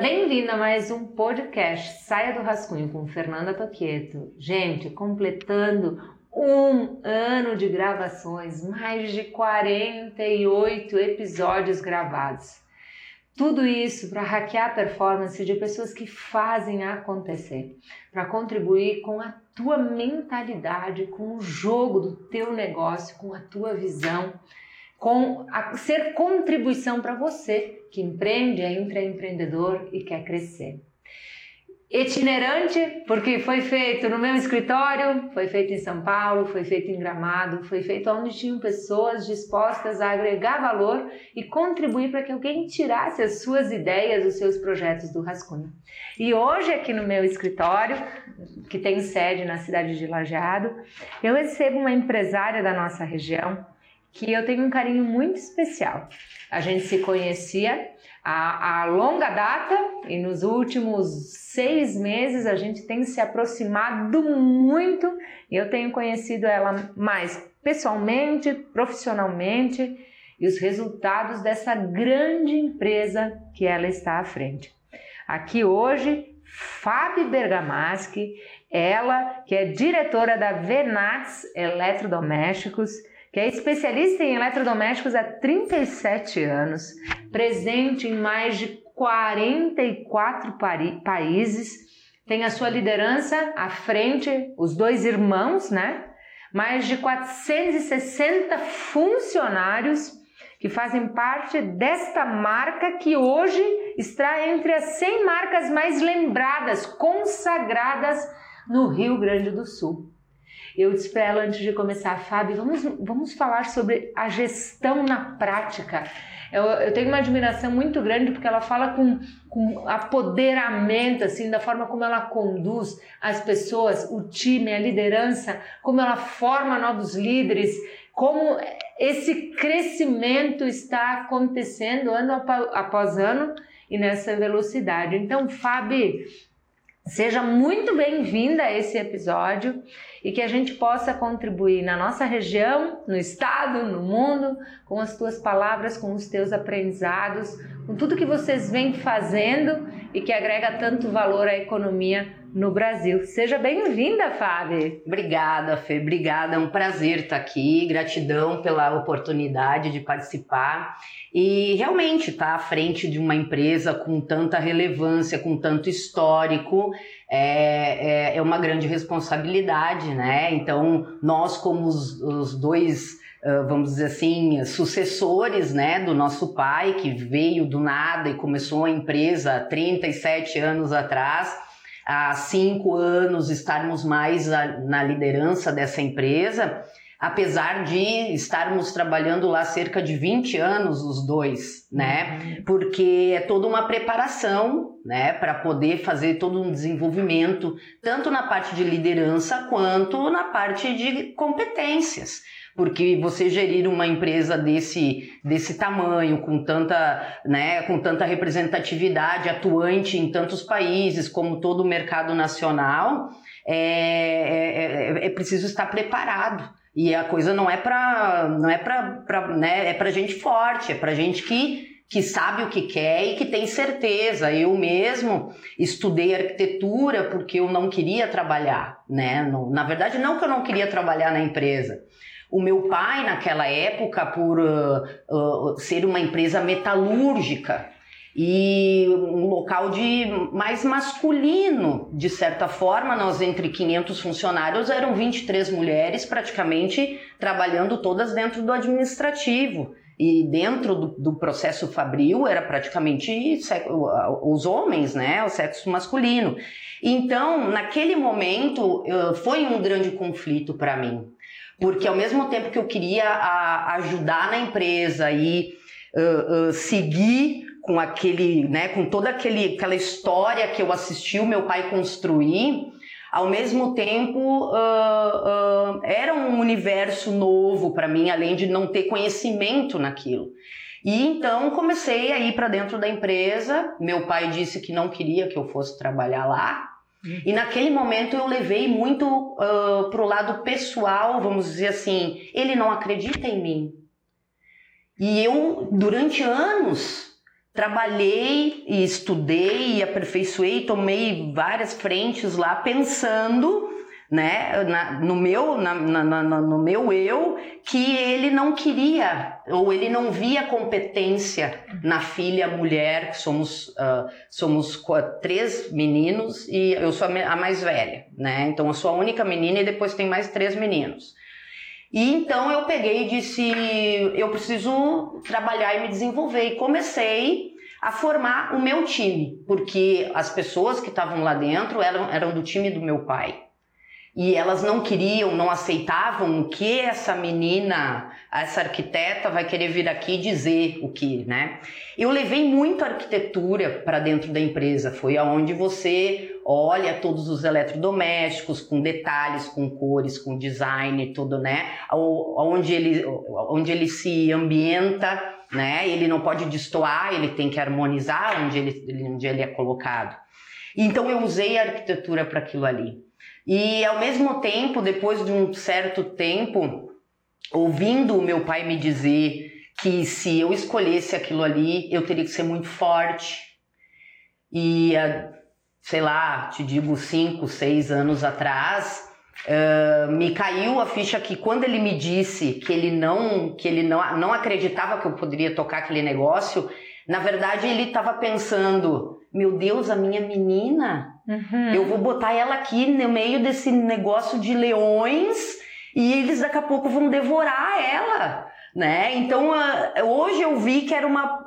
Bem-vindo a mais um podcast Saia do Rascunho com Fernanda Toqueto. Gente, completando um ano de gravações, mais de 48 episódios gravados. Tudo isso para hackear a performance de pessoas que fazem acontecer, para contribuir com a tua mentalidade, com o jogo do teu negócio, com a tua visão com a, ser contribuição para você que empreende, é intraempreendedor e quer crescer. Itinerante, porque foi feito no meu escritório, foi feito em São Paulo, foi feito em Gramado, foi feito onde tinham pessoas dispostas a agregar valor e contribuir para que alguém tirasse as suas ideias, os seus projetos do rascunho. E hoje, aqui no meu escritório, que tem sede na cidade de Lajeado, eu recebo uma empresária da nossa região, que eu tenho um carinho muito especial. A gente se conhecia a, a longa data e nos últimos seis meses a gente tem se aproximado muito e eu tenho conhecido ela mais pessoalmente, profissionalmente e os resultados dessa grande empresa que ela está à frente. Aqui hoje, Fábio Bergamaschi, ela que é diretora da Venax Eletrodomésticos, que é especialista em eletrodomésticos há 37 anos, presente em mais de 44 países, tem a sua liderança à frente, os dois irmãos, né? Mais de 460 funcionários que fazem parte desta marca que hoje está entre as 100 marcas mais lembradas, consagradas no Rio Grande do Sul. Eu disse para ela antes de começar, Fábio, vamos, vamos falar sobre a gestão na prática. Eu, eu, tenho uma admiração muito grande porque ela fala com, com apoderamento, assim, da forma como ela conduz as pessoas, o time, a liderança, como ela forma novos líderes, como esse crescimento está acontecendo ano após ano e nessa velocidade. Então, Fábio, Seja muito bem-vinda a esse episódio e que a gente possa contribuir na nossa região, no estado, no mundo, com as tuas palavras, com os teus aprendizados, com tudo que vocês vêm fazendo e que agrega tanto valor à economia no Brasil. Seja bem-vinda, Fábio. Obrigada, Fê. Obrigada. É um prazer estar aqui. Gratidão pela oportunidade de participar. E realmente estar à frente de uma empresa com tanta relevância, com tanto histórico, é, é, é uma grande responsabilidade, né? Então, nós, como os, os dois vamos dizer assim, sucessores né, do nosso pai, que veio do nada e começou a empresa 37 anos atrás há cinco anos estarmos mais na liderança dessa empresa, apesar de estarmos trabalhando lá cerca de 20 anos os dois, né? Uhum. Porque é toda uma preparação, né, para poder fazer todo um desenvolvimento, tanto na parte de liderança quanto na parte de competências porque você gerir uma empresa desse, desse tamanho, com tanta, né, com tanta representatividade atuante em tantos países, como todo o mercado nacional, é, é, é, é preciso estar preparado. E a coisa não é para não é para né, é para gente forte, é para gente que que sabe o que quer e que tem certeza. Eu mesmo estudei arquitetura porque eu não queria trabalhar, né? Na verdade, não que eu não queria trabalhar na empresa, o meu pai, naquela época, por uh, uh, ser uma empresa metalúrgica e um local de mais masculino, de certa forma, nós entre 500 funcionários eram 23 mulheres praticamente trabalhando todas dentro do administrativo. E dentro do, do, processo fabril era praticamente os homens, né? O sexo masculino. Então, naquele momento, uh, foi um grande conflito para mim porque ao mesmo tempo que eu queria a, ajudar na empresa e uh, uh, seguir com aquele, né, com toda aquele, aquela história que eu assisti o meu pai construir, ao mesmo tempo uh, era um universo novo para mim, além de não ter conhecimento naquilo. E então comecei a ir para dentro da empresa. Meu pai disse que não queria que eu fosse trabalhar lá, e naquele momento eu levei muito uh, pro lado pessoal, vamos dizer assim, ele não acredita em mim. E eu, durante anos, trabalhei e estudei e aperfeiçoei, tomei várias frentes lá pensando né, na, no, meu, na, na, no meu eu, que ele não queria, ou ele não via competência na filha mulher, somos, uh, somos três meninos e eu sou a mais velha, né, então eu sou a única menina e depois tem mais três meninos. E então eu peguei e disse, eu preciso trabalhar e me desenvolver, e comecei a formar o meu time, porque as pessoas que estavam lá dentro eram, eram do time do meu pai e elas não queriam, não aceitavam o que essa menina, essa arquiteta vai querer vir aqui dizer o que, né? Eu levei muito arquitetura para dentro da empresa, foi aonde você olha todos os eletrodomésticos com detalhes, com cores, com design, tudo, né? Onde ele, onde ele se ambienta, né? Ele não pode destoar, ele tem que harmonizar onde ele, onde ele é colocado. Então eu usei a arquitetura para aquilo ali. E ao mesmo tempo, depois de um certo tempo, ouvindo o meu pai me dizer que se eu escolhesse aquilo ali, eu teria que ser muito forte. E, sei lá, te digo, cinco, seis anos atrás, uh, me caiu a ficha que quando ele me disse que ele não, que ele não, não acreditava que eu poderia tocar aquele negócio, na verdade ele estava pensando, meu Deus, a minha menina Uhum. Eu vou botar ela aqui no meio desse negócio de leões e eles daqui a pouco vão devorar ela. Né? Então, uh, hoje eu vi que era uma.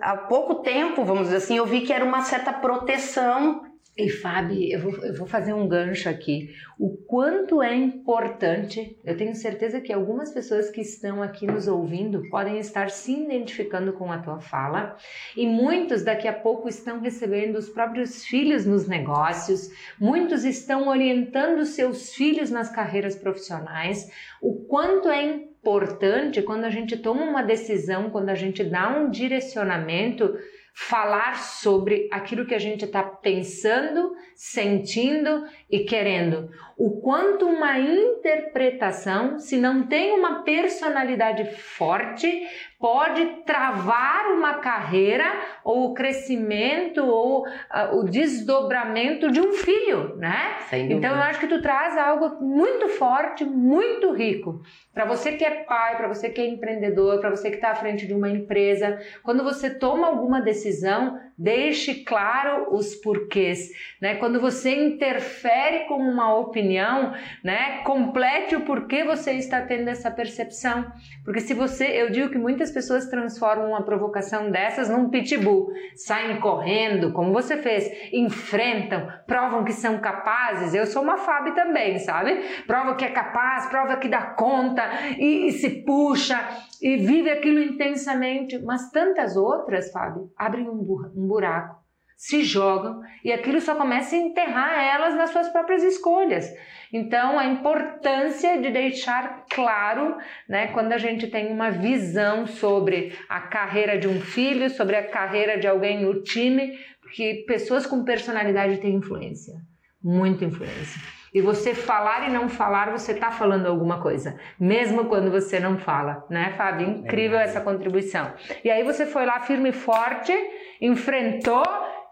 Há pouco tempo, vamos dizer assim, eu vi que era uma certa proteção e Fábio, eu vou, eu vou fazer um gancho aqui. O quanto é importante, eu tenho certeza que algumas pessoas que estão aqui nos ouvindo podem estar se identificando com a tua fala, e muitos daqui a pouco estão recebendo os próprios filhos nos negócios, muitos estão orientando seus filhos nas carreiras profissionais. O quanto é importante quando a gente toma uma decisão, quando a gente dá um direcionamento falar sobre aquilo que a gente está pensando, sentindo e querendo. O quanto uma interpretação, se não tem uma personalidade forte, pode travar uma carreira ou o crescimento ou uh, o desdobramento de um filho, né? Então eu acho que tu traz algo muito forte, muito rico. Para você que é pai, para você que é empreendedor, para você que está à frente de uma empresa, quando você toma alguma decisão, deixe claro os porquês, né? Quando você interfere com uma opinião, né? Complete o porquê você está tendo essa percepção, porque se você, eu digo que muitas pessoas transformam uma provocação dessas num pitbull, saem correndo, como você fez, enfrentam, provam que são capazes. Eu sou uma Fábio também, sabe? Prova que é capaz, prova que dá conta e, e se puxa e vive aquilo intensamente. Mas tantas outras, Fábio, abrem um, um buraco, se jogam e aquilo só começa a enterrar elas nas suas próprias escolhas. Então, a importância de deixar claro, né, quando a gente tem uma visão sobre a carreira de um filho, sobre a carreira de alguém no time, porque pessoas com personalidade têm influência, muita influência. E você falar e não falar, você está falando alguma coisa, mesmo quando você não fala, né, Fábio? Incrível é essa contribuição. E aí você foi lá firme e forte, enfrentou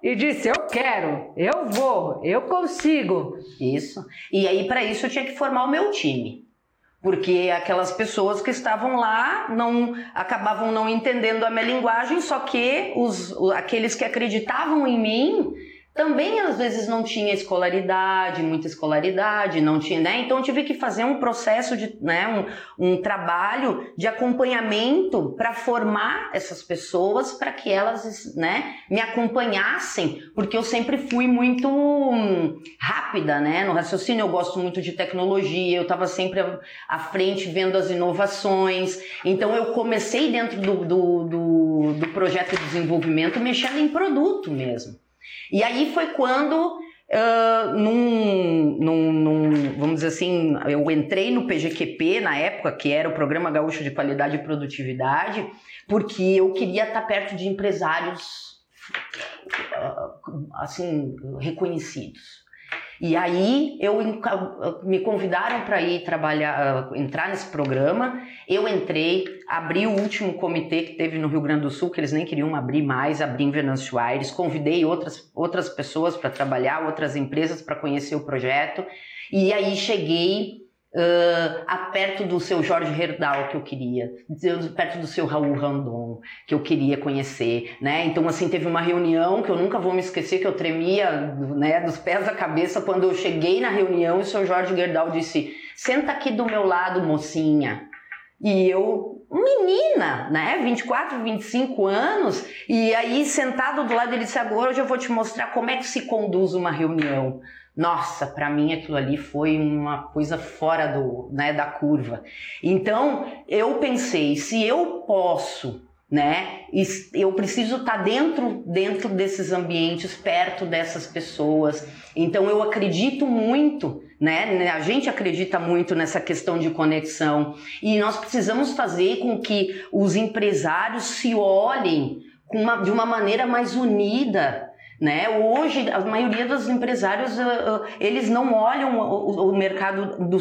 e disse: Eu quero, eu vou, eu consigo. Isso. E aí, para isso, eu tinha que formar o meu time. Porque aquelas pessoas que estavam lá não acabavam não entendendo a minha linguagem, só que os, aqueles que acreditavam em mim também às vezes não tinha escolaridade, muita escolaridade, não tinha, né? Então tive que fazer um processo de, né, um, um trabalho de acompanhamento para formar essas pessoas para que elas, né, me acompanhassem, porque eu sempre fui muito hum, rápida, né? No raciocínio eu gosto muito de tecnologia, eu estava sempre à frente vendo as inovações. Então eu comecei dentro do, do, do, do projeto de desenvolvimento mexendo em produto mesmo. E aí foi quando Uh, num, num, num, vamos dizer assim, eu entrei no PGQP na época, que era o Programa Gaúcho de Qualidade e Produtividade, porque eu queria estar perto de empresários assim reconhecidos. E aí eu me convidaram para ir trabalhar, entrar nesse programa. Eu entrei, abri o último comitê que teve no Rio Grande do Sul, que eles nem queriam abrir mais, abri em Venâncio Aires. Convidei outras, outras pessoas para trabalhar, outras empresas para conhecer o projeto. E aí cheguei Uh, perto do seu Jorge Herdal que eu queria, perto do seu Raul Randon que eu queria conhecer, né? Então assim teve uma reunião que eu nunca vou me esquecer que eu tremia, né, dos pés à cabeça quando eu cheguei na reunião e o seu Jorge Herdal disse: "Senta aqui do meu lado, mocinha". E eu, menina, né, 24, 25 anos, e aí sentado do lado ele disse: "Agora eu vou te mostrar como é que se conduz uma reunião". Nossa, para mim aquilo ali foi uma coisa fora do, né, da curva. Então, eu pensei, se eu posso, né, eu preciso estar tá dentro dentro desses ambientes, perto dessas pessoas. Então, eu acredito muito né? A gente acredita muito nessa questão de conexão e nós precisamos fazer com que os empresários se olhem uma, de uma maneira mais unida, né? Hoje, a maioria dos empresários, uh, uh, eles não olham o, o mercado do,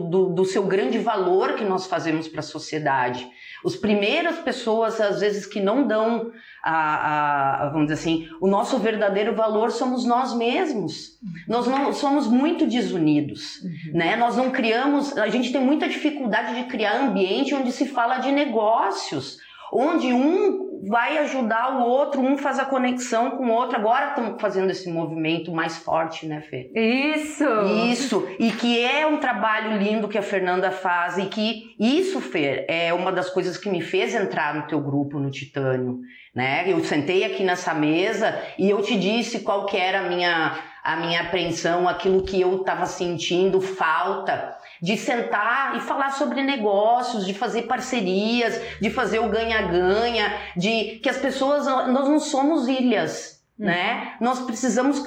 do, do, seu grande valor que nós fazemos para a sociedade. As primeiras pessoas, às vezes, que não dão, a, a, vamos dizer assim, o nosso verdadeiro valor somos nós mesmos. Nós não somos muito desunidos, uhum. né? Nós não criamos, a gente tem muita dificuldade de criar ambiente onde se fala de negócios, onde um vai ajudar o outro, um faz a conexão com o outro. Agora estamos fazendo esse movimento mais forte, né, Fê? Isso! Isso, e que é um trabalho lindo que a Fernanda faz e que isso, Fê, é uma das coisas que me fez entrar no teu grupo, no Titânio, né? Eu sentei aqui nessa mesa e eu te disse qual que era a minha, a minha apreensão, aquilo que eu estava sentindo falta de sentar e falar sobre negócios, de fazer parcerias, de fazer o ganha-ganha, de que as pessoas, nós não somos ilhas, uhum. né? Nós precisamos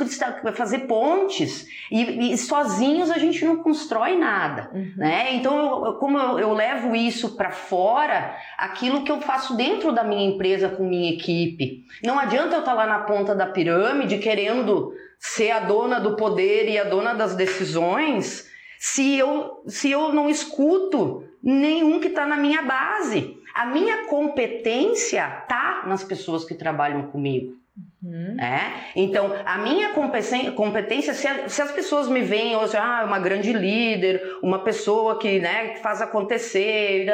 fazer pontes e, e, sozinhos a gente não constrói nada, uhum. né? Então, eu, como eu, eu levo isso para fora, aquilo que eu faço dentro da minha empresa com minha equipe. Não adianta eu estar tá lá na ponta da pirâmide querendo ser a dona do poder e a dona das decisões se eu, se eu não escuto nenhum que está na minha base. A minha competência tá nas pessoas que trabalham comigo. Uhum. É? Então, a minha competência, se, a, se, as pessoas me veem hoje, ah, uma grande líder, uma pessoa que, né, faz acontecer,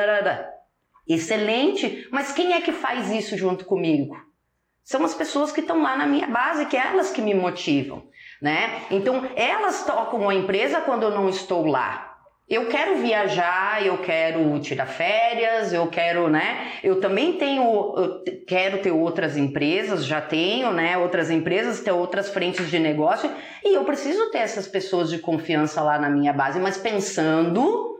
excelente, mas quem é que faz isso junto comigo? São as pessoas que estão lá na minha base, que é elas que me motivam né? Então, elas tocam a empresa quando eu não estou lá. Eu quero viajar, eu quero tirar férias, eu quero, né? Eu também tenho, eu quero ter outras empresas, já tenho, né? Outras empresas, ter outras frentes de negócio e eu preciso ter essas pessoas de confiança lá na minha base, mas pensando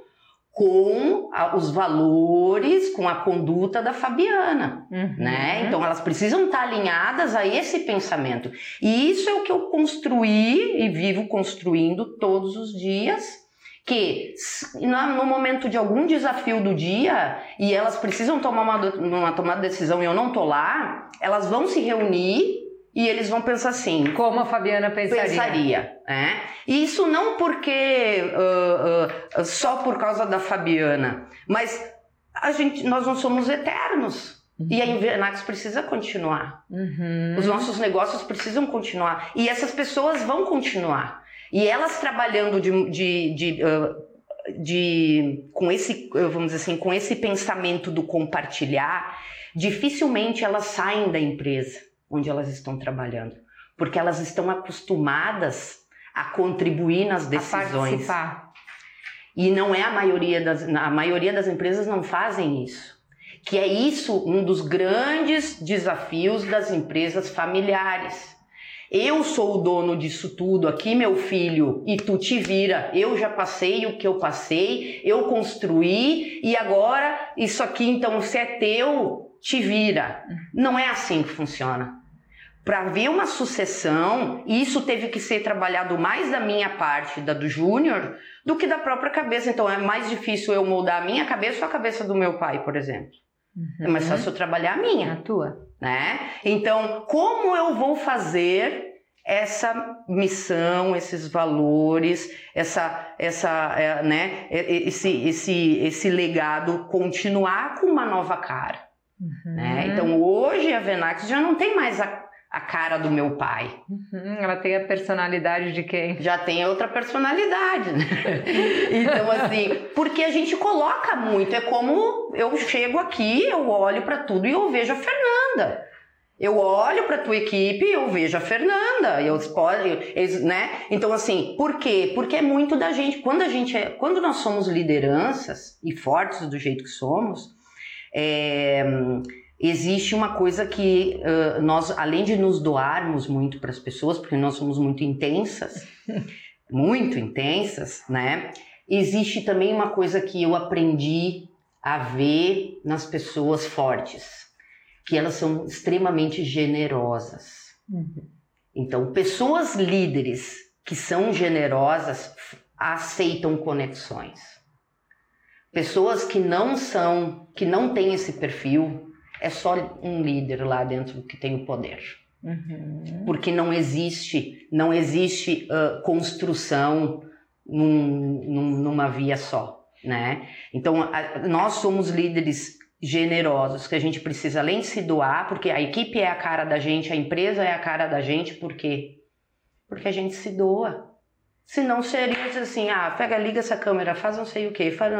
com a, os valores, com a conduta da Fabiana, uhum. né? Então elas precisam estar alinhadas a esse pensamento. E isso é o que eu construí e vivo construindo todos os dias. Que no momento de algum desafio do dia e elas precisam tomar uma, uma tomada de decisão e eu não tô lá, elas vão se reunir e eles vão pensar assim. Como a Fabiana pensaria. Pensaria. É? E isso não porque uh, uh, só por causa da Fabiana, mas a gente, nós não somos eternos. Uhum. E a Invernax precisa continuar. Uhum. Os nossos negócios precisam continuar. E essas pessoas vão continuar. E elas trabalhando de, de, de, uh, de com esse, vamos dizer assim, com esse pensamento do compartilhar, dificilmente elas saem da empresa onde elas estão trabalhando, porque elas estão acostumadas a contribuir nas decisões. A participar. E não é a maioria das a maioria das empresas não fazem isso. Que é isso um dos grandes desafios das empresas familiares. Eu sou o dono disso tudo aqui, meu filho, e tu te vira. Eu já passei o que eu passei, eu construí e agora isso aqui então se é teu, te vira. Não é assim que funciona para haver uma sucessão, e isso teve que ser trabalhado mais da minha parte, da do Júnior, do que da própria cabeça. Então é mais difícil eu moldar a minha cabeça ou a cabeça do meu pai, por exemplo. Uhum. É mais fácil eu trabalhar a minha. A tua. Né? Então, como eu vou fazer essa missão, esses valores, essa, essa, é, né, esse, esse, esse legado continuar com uma nova cara. Uhum. Né? Então hoje a Venax já não tem mais a, a cara do meu pai. Uhum, ela tem a personalidade de quem? Já tem outra personalidade, né? então, assim, porque a gente coloca muito. É como eu chego aqui, eu olho para tudo e eu vejo a Fernanda. Eu olho para tua equipe, eu vejo a Fernanda, eu eles, né? Então assim, por quê? Porque é muito da gente. Quando a gente é, quando nós somos lideranças e fortes do jeito que somos, é, existe uma coisa que uh, nós, além de nos doarmos muito para as pessoas, porque nós somos muito intensas, muito intensas, né? Existe também uma coisa que eu aprendi a ver nas pessoas fortes que elas são extremamente generosas. Uhum. Então, pessoas líderes que são generosas aceitam conexões. Pessoas que não são, que não têm esse perfil, é só um líder lá dentro que tem o poder. Uhum. Porque não existe, não existe uh, construção num, num, numa via só, né? Então, a, nós somos líderes generosos que a gente precisa além de se doar, porque a equipe é a cara da gente, a empresa é a cara da gente, por quê? Porque a gente se doa. Se não seria assim, ah, pega, liga essa câmera, faz não sei o que, faz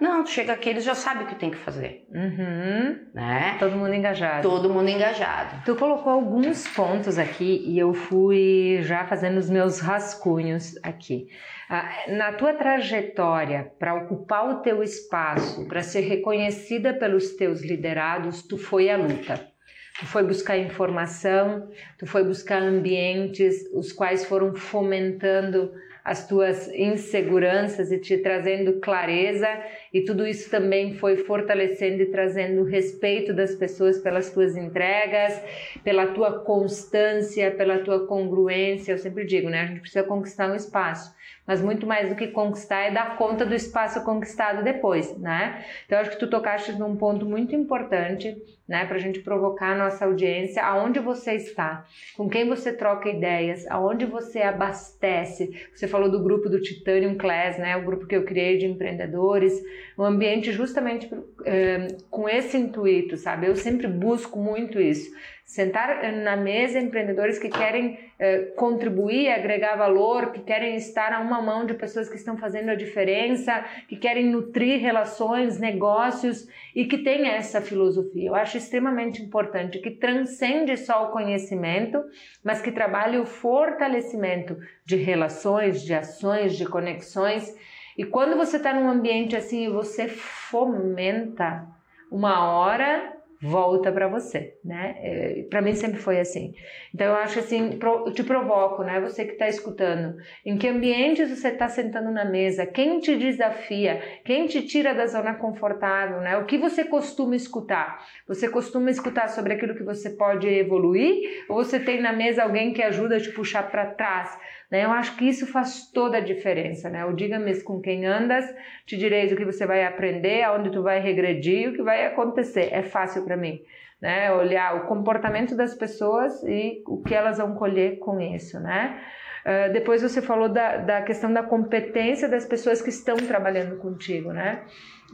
não, chega aqui, eles já sabem o que tem que fazer. Uhum. Né? Todo mundo engajado. Todo mundo engajado. Tu colocou alguns pontos aqui e eu fui já fazendo os meus rascunhos aqui. Ah, na tua trajetória para ocupar o teu espaço, para ser reconhecida pelos teus liderados, tu foi à luta. Tu foi buscar informação, tu foi buscar ambientes os quais foram fomentando as tuas inseguranças e te trazendo clareza, e tudo isso também foi fortalecendo e trazendo respeito das pessoas pelas tuas entregas, pela tua constância, pela tua congruência. Eu sempre digo, né? A gente precisa conquistar um espaço mas muito mais do que conquistar é dar conta do espaço conquistado depois, né? Então acho que tu tocaste num ponto muito importante, né, para a gente provocar a nossa audiência, aonde você está, com quem você troca ideias, aonde você abastece. Você falou do grupo do Titanium Class, né, o grupo que eu criei de empreendedores, um ambiente justamente é, com esse intuito, sabe? Eu sempre busco muito isso sentar eh, na mesa empreendedores que querem eh, contribuir, agregar valor, que querem estar a uma mão de pessoas que estão fazendo a diferença, que querem nutrir relações, negócios e que tem essa filosofia. Eu acho extremamente importante que transcende só o conhecimento, mas que trabalhe o fortalecimento de relações, de ações, de conexões. E quando você está num ambiente assim e você fomenta, uma hora volta para você, né? É, para mim sempre foi assim. Então eu acho assim, eu te provoco, né? Você que está escutando, em que ambientes você está sentando na mesa? Quem te desafia? Quem te tira da zona confortável, né? O que você costuma escutar? Você costuma escutar sobre aquilo que você pode evoluir? Ou você tem na mesa alguém que ajuda a te puxar para trás? Né? Eu acho que isso faz toda a diferença, né? O diga-me com quem andas, te direis o que você vai aprender, aonde tu vai regredir, o que vai acontecer. É fácil para mim, né? Olhar o comportamento das pessoas e o que elas vão colher com isso, né? Uh, depois você falou da, da questão da competência das pessoas que estão trabalhando contigo, né?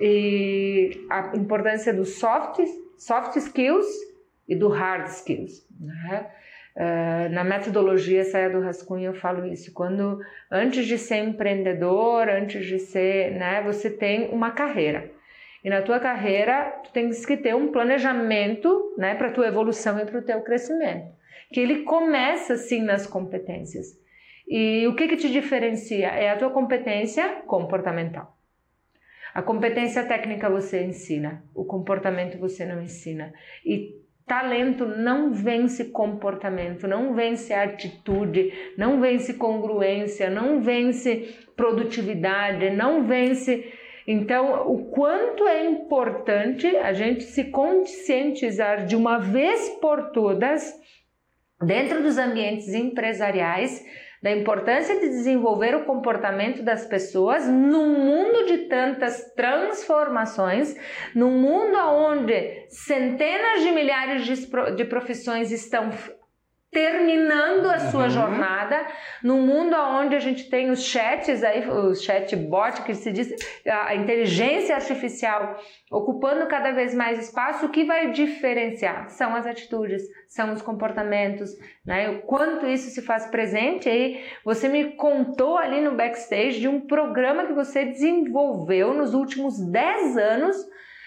E a importância dos soft, soft skills e do hard skills, né? Uh, na metodologia Saia do Rascunho eu falo isso. Quando antes de ser empreendedor, antes de ser, né, você tem uma carreira. E na tua carreira, tu tens que ter um planejamento, né, para tua evolução e para o teu crescimento. Que ele começa sim nas competências. E o que que te diferencia é a tua competência comportamental. A competência técnica você ensina, o comportamento você não ensina. E Talento não vence comportamento, não vence atitude, não vence congruência, não vence produtividade, não vence. Então, o quanto é importante a gente se conscientizar de uma vez por todas, dentro dos ambientes empresariais, da importância de desenvolver o comportamento das pessoas num mundo de tantas transformações, num mundo onde centenas de milhares de profissões estão terminando a sua uhum. jornada num mundo onde a gente tem os chats aí, os chatbot que se diz a inteligência artificial ocupando cada vez mais espaço, o que vai diferenciar são as atitudes, são os comportamentos, né? O quanto isso se faz presente aí. Você me contou ali no backstage de um programa que você desenvolveu nos últimos 10 anos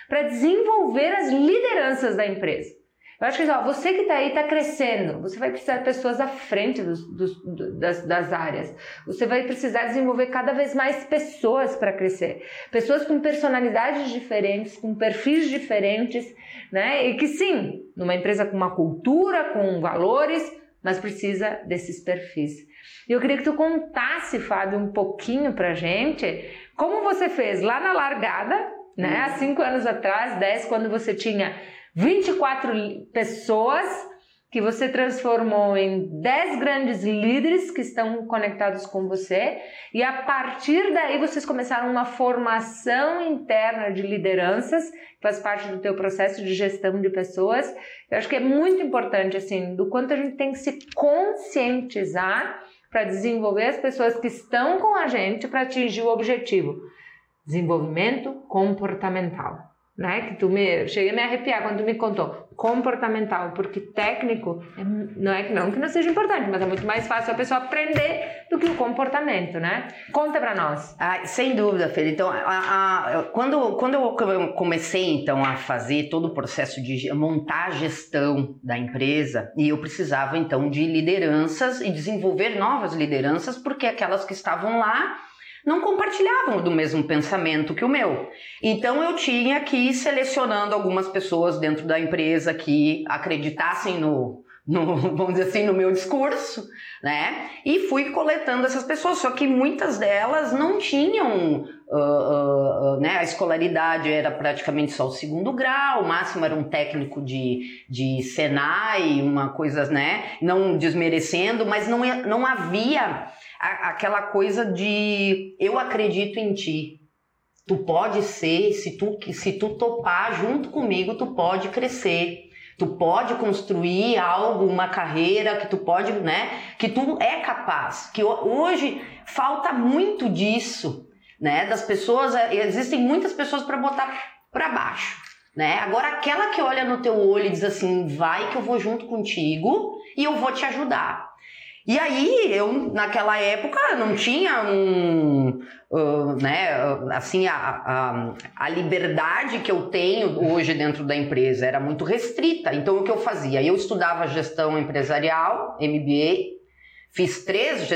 para desenvolver as lideranças da empresa. Eu acho que ó, você que está aí está crescendo, você vai precisar de pessoas à frente dos, dos, das, das áreas. Você vai precisar desenvolver cada vez mais pessoas para crescer. Pessoas com personalidades diferentes, com perfis diferentes, né? E que sim, numa empresa com uma cultura, com valores, mas precisa desses perfis. E eu queria que tu contasse, Fábio, um pouquinho pra gente como você fez lá na largada, né? Há cinco anos atrás, dez, quando você tinha 24 pessoas que você transformou em 10 grandes líderes que estão conectados com você, e a partir daí vocês começaram uma formação interna de lideranças, que faz parte do teu processo de gestão de pessoas. Eu acho que é muito importante assim, do quanto a gente tem que se conscientizar para desenvolver as pessoas que estão com a gente para atingir o objetivo. Desenvolvimento comportamental né? Que tu me cheguei a me arrepiar quando tu me contou comportamental, porque técnico é, não é que não que não seja importante, mas é muito mais fácil a pessoa aprender do que o comportamento, né? Conta para nós. Ah, sem dúvida, Felipe. Então, a, a, quando quando eu comecei então a fazer todo o processo de montar a gestão da empresa e eu precisava então de lideranças e desenvolver novas lideranças porque aquelas que estavam lá não compartilhavam do mesmo pensamento que o meu. Então eu tinha que ir selecionando algumas pessoas dentro da empresa que acreditassem no, no, vamos dizer assim, no meu discurso, né? E fui coletando essas pessoas, só que muitas delas não tinham, uh, uh, né? A escolaridade era praticamente só o segundo grau, o máximo era um técnico de, de Senai, uma coisa, né? Não desmerecendo, mas não, não havia aquela coisa de eu acredito em ti. Tu pode ser, se tu, se tu topar junto comigo, tu pode crescer. Tu pode construir algo, uma carreira que tu pode, né? Que tu é capaz. Que hoje falta muito disso, né? Das pessoas, é, existem muitas pessoas para botar para baixo, né? Agora aquela que olha no teu olho e diz assim, vai que eu vou junto contigo e eu vou te ajudar. E aí, eu, naquela época, não tinha um, uh, né, assim, a, a, a, liberdade que eu tenho hoje dentro da empresa era muito restrita. Então, o que eu fazia? Eu estudava gestão empresarial, MBA, fiz três,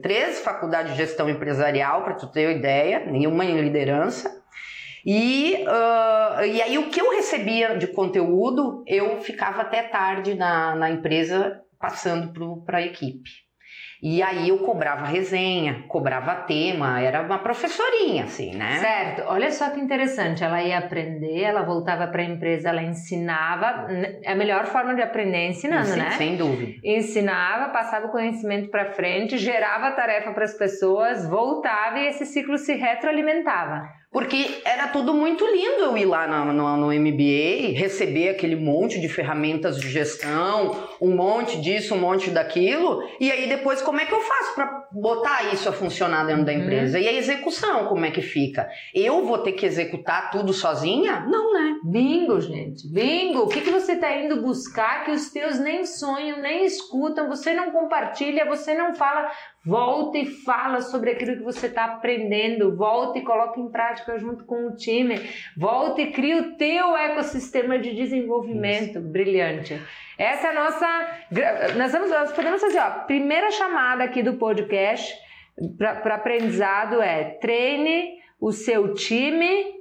três faculdades de gestão empresarial, para tu ter ideia, nenhuma em liderança. E, uh, e aí, o que eu recebia de conteúdo, eu ficava até tarde na, na empresa passando para a equipe. E aí eu cobrava resenha, cobrava tema, era uma professorinha, assim, né? Certo. Olha só que interessante. Ela ia aprender, ela voltava para a empresa, ela ensinava. É a melhor forma de aprender é ensinando, Sim, né? Sem dúvida. Ensinava, passava o conhecimento para frente, gerava tarefa para as pessoas, voltava e esse ciclo se retroalimentava. Porque era tudo muito lindo eu ir lá no, no, no, MBA, receber aquele monte de ferramentas de gestão, um monte disso, um monte daquilo, e aí depois como é que eu faço para botar isso a funcionar dentro da uhum. empresa? Uhum. E a execução, como é que fica? Eu vou ter que executar tudo sozinha? Não, né? Bingo, gente. Bingo! O que, que você está indo buscar que os teus nem sonham, nem escutam, você não compartilha, você não fala? Volta e fala sobre aquilo que você está aprendendo, volta e coloca em prática junto com o time, volta e cria o teu ecossistema de desenvolvimento Isso. brilhante. Essa é a nossa. Nós, nós podemos fazer, ó, primeira chamada aqui do podcast para aprendizado é treine o seu time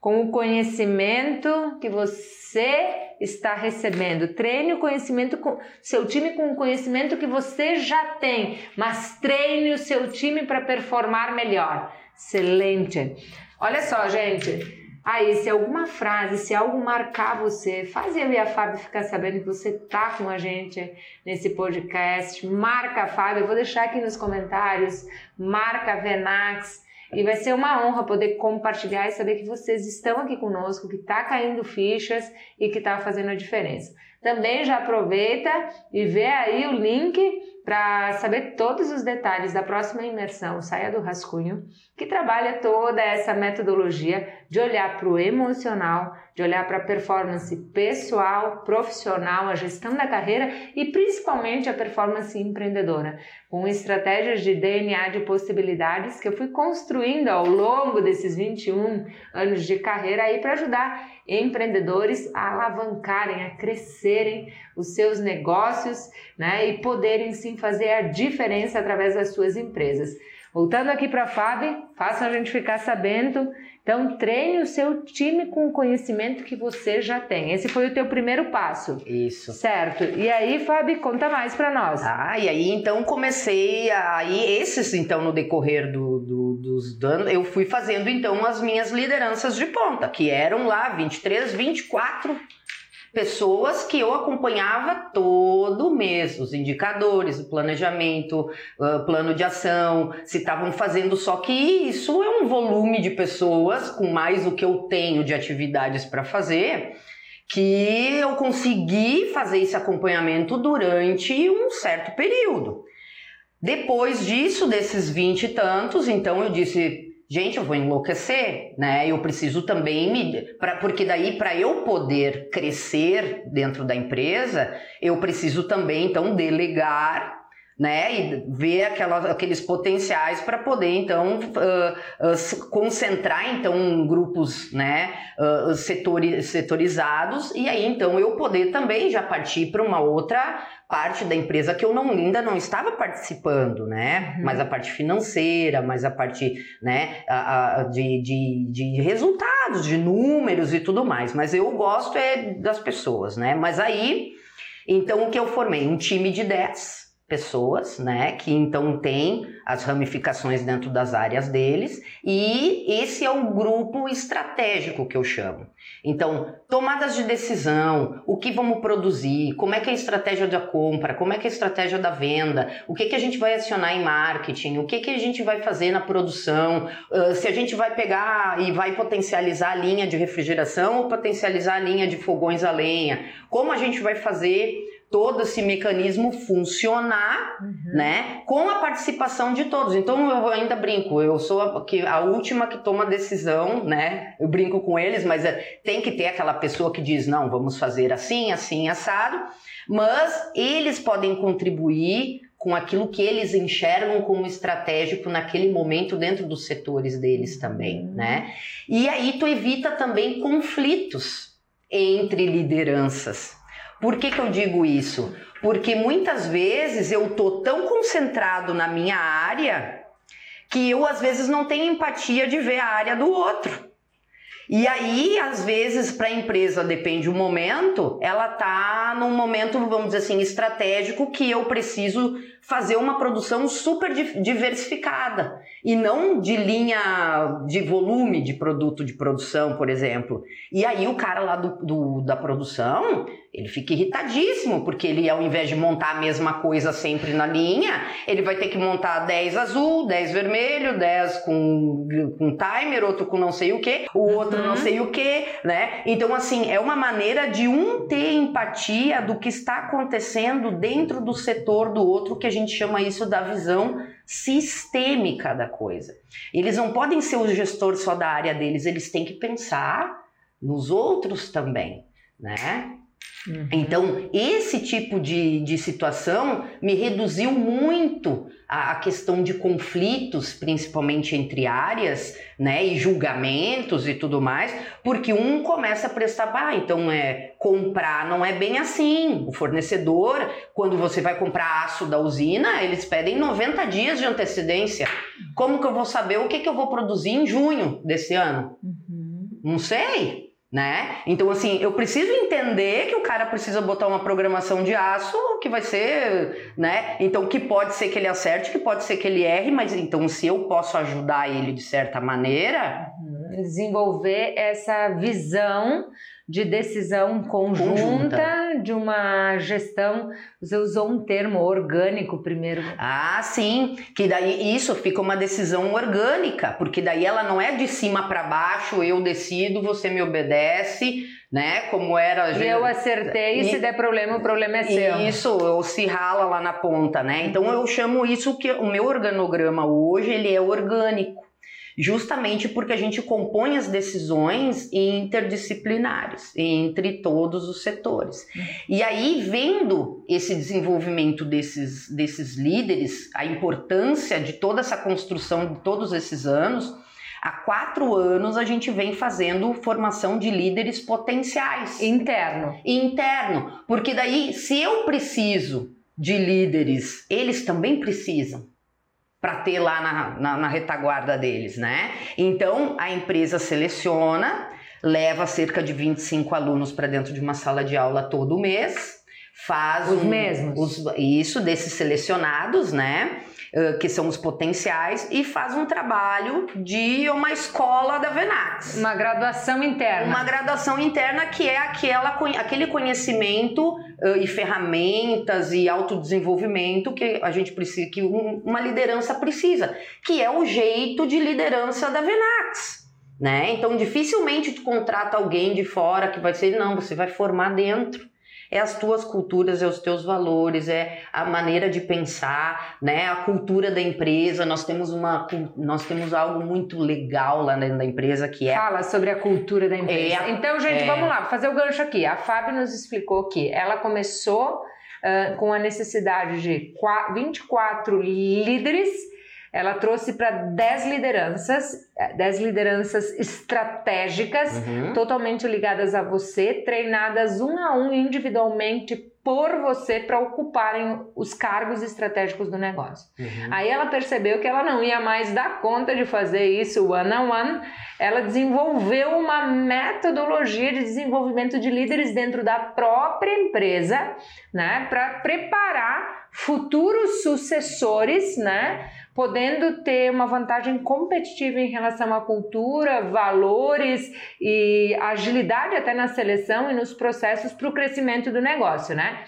com o conhecimento que você está recebendo. Treine o conhecimento com seu time com o conhecimento que você já tem, mas treine o seu time para performar melhor. Excelente. Olha só, gente. Aí, se alguma frase, se algo marcar você, faz eu e a Fábio ficar sabendo que você tá com a gente nesse podcast. Marca a Fábio, eu vou deixar aqui nos comentários. Marca a Venax e vai ser uma honra poder compartilhar e saber que vocês estão aqui conosco, que está caindo fichas e que está fazendo a diferença. também já aproveita e vê aí o link para saber todos os detalhes da próxima imersão Saia do Rascunho, que trabalha toda essa metodologia de olhar para o emocional, de olhar para a performance pessoal, profissional, a gestão da carreira e principalmente a performance empreendedora, com estratégias de DNA de possibilidades que eu fui construindo ao longo desses 21 anos de carreira aí para ajudar empreendedores a alavancarem, a crescerem os seus negócios, né, e poderem sim fazer a diferença através das suas empresas. Voltando aqui para a Fábio, faça a gente ficar sabendo. Então, treine o seu time com o conhecimento que você já tem. Esse foi o teu primeiro passo. Isso. Certo. E aí, Fábio, conta mais para nós. Ah, e aí então comecei aí esses então no decorrer do, do, dos anos, eu fui fazendo então as minhas lideranças de ponta, que eram lá 23, 24 pessoas que eu acompanhava todo mês, os indicadores, o planejamento, uh, plano de ação, se estavam fazendo, só que isso é um volume de pessoas com mais o que eu tenho de atividades para fazer, que eu consegui fazer esse acompanhamento durante um certo período. Depois disso, desses vinte e tantos, então eu disse, gente, eu vou enlouquecer, né? Eu preciso também me, pra, porque daí para eu poder crescer dentro da empresa, eu preciso também então delegar né, e ver aquelas, aqueles potenciais para poder então uh, uh, concentrar então grupos, né, uh, setori, setorizados e aí então eu poder também já partir para uma outra parte da empresa que eu não, ainda não estava participando, né? Uhum. Mas a parte financeira, mas a parte né, a, a, de, de, de resultados, de números e tudo mais. Mas eu gosto é das pessoas, né? Mas aí, então o que eu formei? Um time de 10 pessoas, né, que então tem as ramificações dentro das áreas deles, e esse é o grupo estratégico que eu chamo. Então, tomadas de decisão, o que vamos produzir, como é que é a estratégia da compra, como é que é a estratégia da venda, o que, que a gente vai acionar em marketing, o que, que a gente vai fazer na produção, se a gente vai pegar e vai potencializar a linha de refrigeração ou potencializar a linha de fogões a lenha, como a gente vai fazer todo esse mecanismo funcionar, uhum. né, com a participação de todos. Então eu ainda brinco, eu sou a, que, a última que toma decisão, né? Eu brinco com eles, mas é, tem que ter aquela pessoa que diz não, vamos fazer assim, assim, assado. Mas eles podem contribuir com aquilo que eles enxergam como estratégico naquele momento dentro dos setores deles também, uhum. né? E aí tu evita também conflitos entre lideranças, por que, que eu digo isso? Porque muitas vezes eu tô tão concentrado na minha área que eu às vezes não tenho empatia de ver a área do outro. E aí, às vezes, para a empresa, depende do momento, ela tá num momento, vamos dizer assim, estratégico que eu preciso fazer uma produção super diversificada e não de linha de volume de produto de produção, por exemplo. E aí o cara lá do, do, da produção, ele fica irritadíssimo, porque ele ao invés de montar a mesma coisa sempre na linha, ele vai ter que montar 10 azul, 10 vermelho, 10 com, com timer, outro com não sei o que, o outro uhum. não sei o que, né? Então assim, é uma maneira de um ter empatia do que está acontecendo dentro do setor do outro que a gente chama isso da visão sistêmica da coisa. Eles não podem ser o gestor só da área deles, eles têm que pensar nos outros também, né? Uhum. Então, esse tipo de, de situação me reduziu muito a, a, questão de conflitos, principalmente entre áreas, né, e julgamentos e tudo mais, porque um começa a prestar, ah, então é comprar não é bem assim. O fornecedor, quando você vai comprar aço da usina, eles pedem 90 dias de antecedência. Como que eu vou saber o que, que eu vou produzir em junho desse ano? Uhum. Não sei né? Então, assim, eu preciso entender que o cara precisa botar uma programação de aço que vai ser, né? Então, que pode ser que ele acerte, que pode ser que ele erre, mas então, se eu posso ajudar ele de certa maneira. Uhum. Desenvolver essa visão de decisão conjunta, conjunta, de uma gestão. Você usou um termo orgânico primeiro. Ah, sim, que daí isso fica uma decisão orgânica, porque daí ela não é de cima para baixo, eu decido, você me obedece, né? Como era. E eu acertei, e, se der problema, o problema é seu. Isso, ou se rala lá na ponta, né? Então eu chamo isso que o meu organograma hoje ele é orgânico justamente porque a gente compõe as decisões interdisciplinares entre todos os setores. E aí, vendo esse desenvolvimento desses, desses líderes, a importância de toda essa construção de todos esses anos, Há quatro anos a gente vem fazendo formação de líderes potenciais. Interno. Interno. Porque daí, se eu preciso de líderes, eles também precisam para ter lá na, na, na, retaguarda deles, né? Então a empresa seleciona, leva cerca de 25 alunos para dentro de uma sala de aula todo mês, faz os um, mesmos, os, isso desses selecionados, né? Que são os potenciais, e faz um trabalho de uma escola da Venax. Uma graduação interna. Uma graduação interna que é aquela, aquele conhecimento e ferramentas e autodesenvolvimento que a gente precisa, que uma liderança precisa, que é o jeito de liderança da Venax. Né? Então, dificilmente tu contrata alguém de fora que vai ser, não, você vai formar dentro é as tuas culturas, é os teus valores, é a maneira de pensar, né? A cultura da empresa. Nós temos uma, nós temos algo muito legal lá dentro da empresa que é fala sobre a cultura da empresa. É, então, gente, é... vamos lá, fazer o gancho aqui. A Fábio nos explicou que ela começou uh, com a necessidade de 24 líderes ela trouxe para 10 lideranças, 10 lideranças estratégicas, uhum. totalmente ligadas a você, treinadas um a um individualmente por você para ocuparem os cargos estratégicos do negócio. Uhum. Aí ela percebeu que ela não ia mais dar conta de fazer isso one on one. Ela desenvolveu uma metodologia de desenvolvimento de líderes dentro da própria empresa, né, para preparar futuros sucessores, né, podendo ter uma vantagem competitiva em relação à cultura, valores e agilidade até na seleção e nos processos para o crescimento do negócio, né?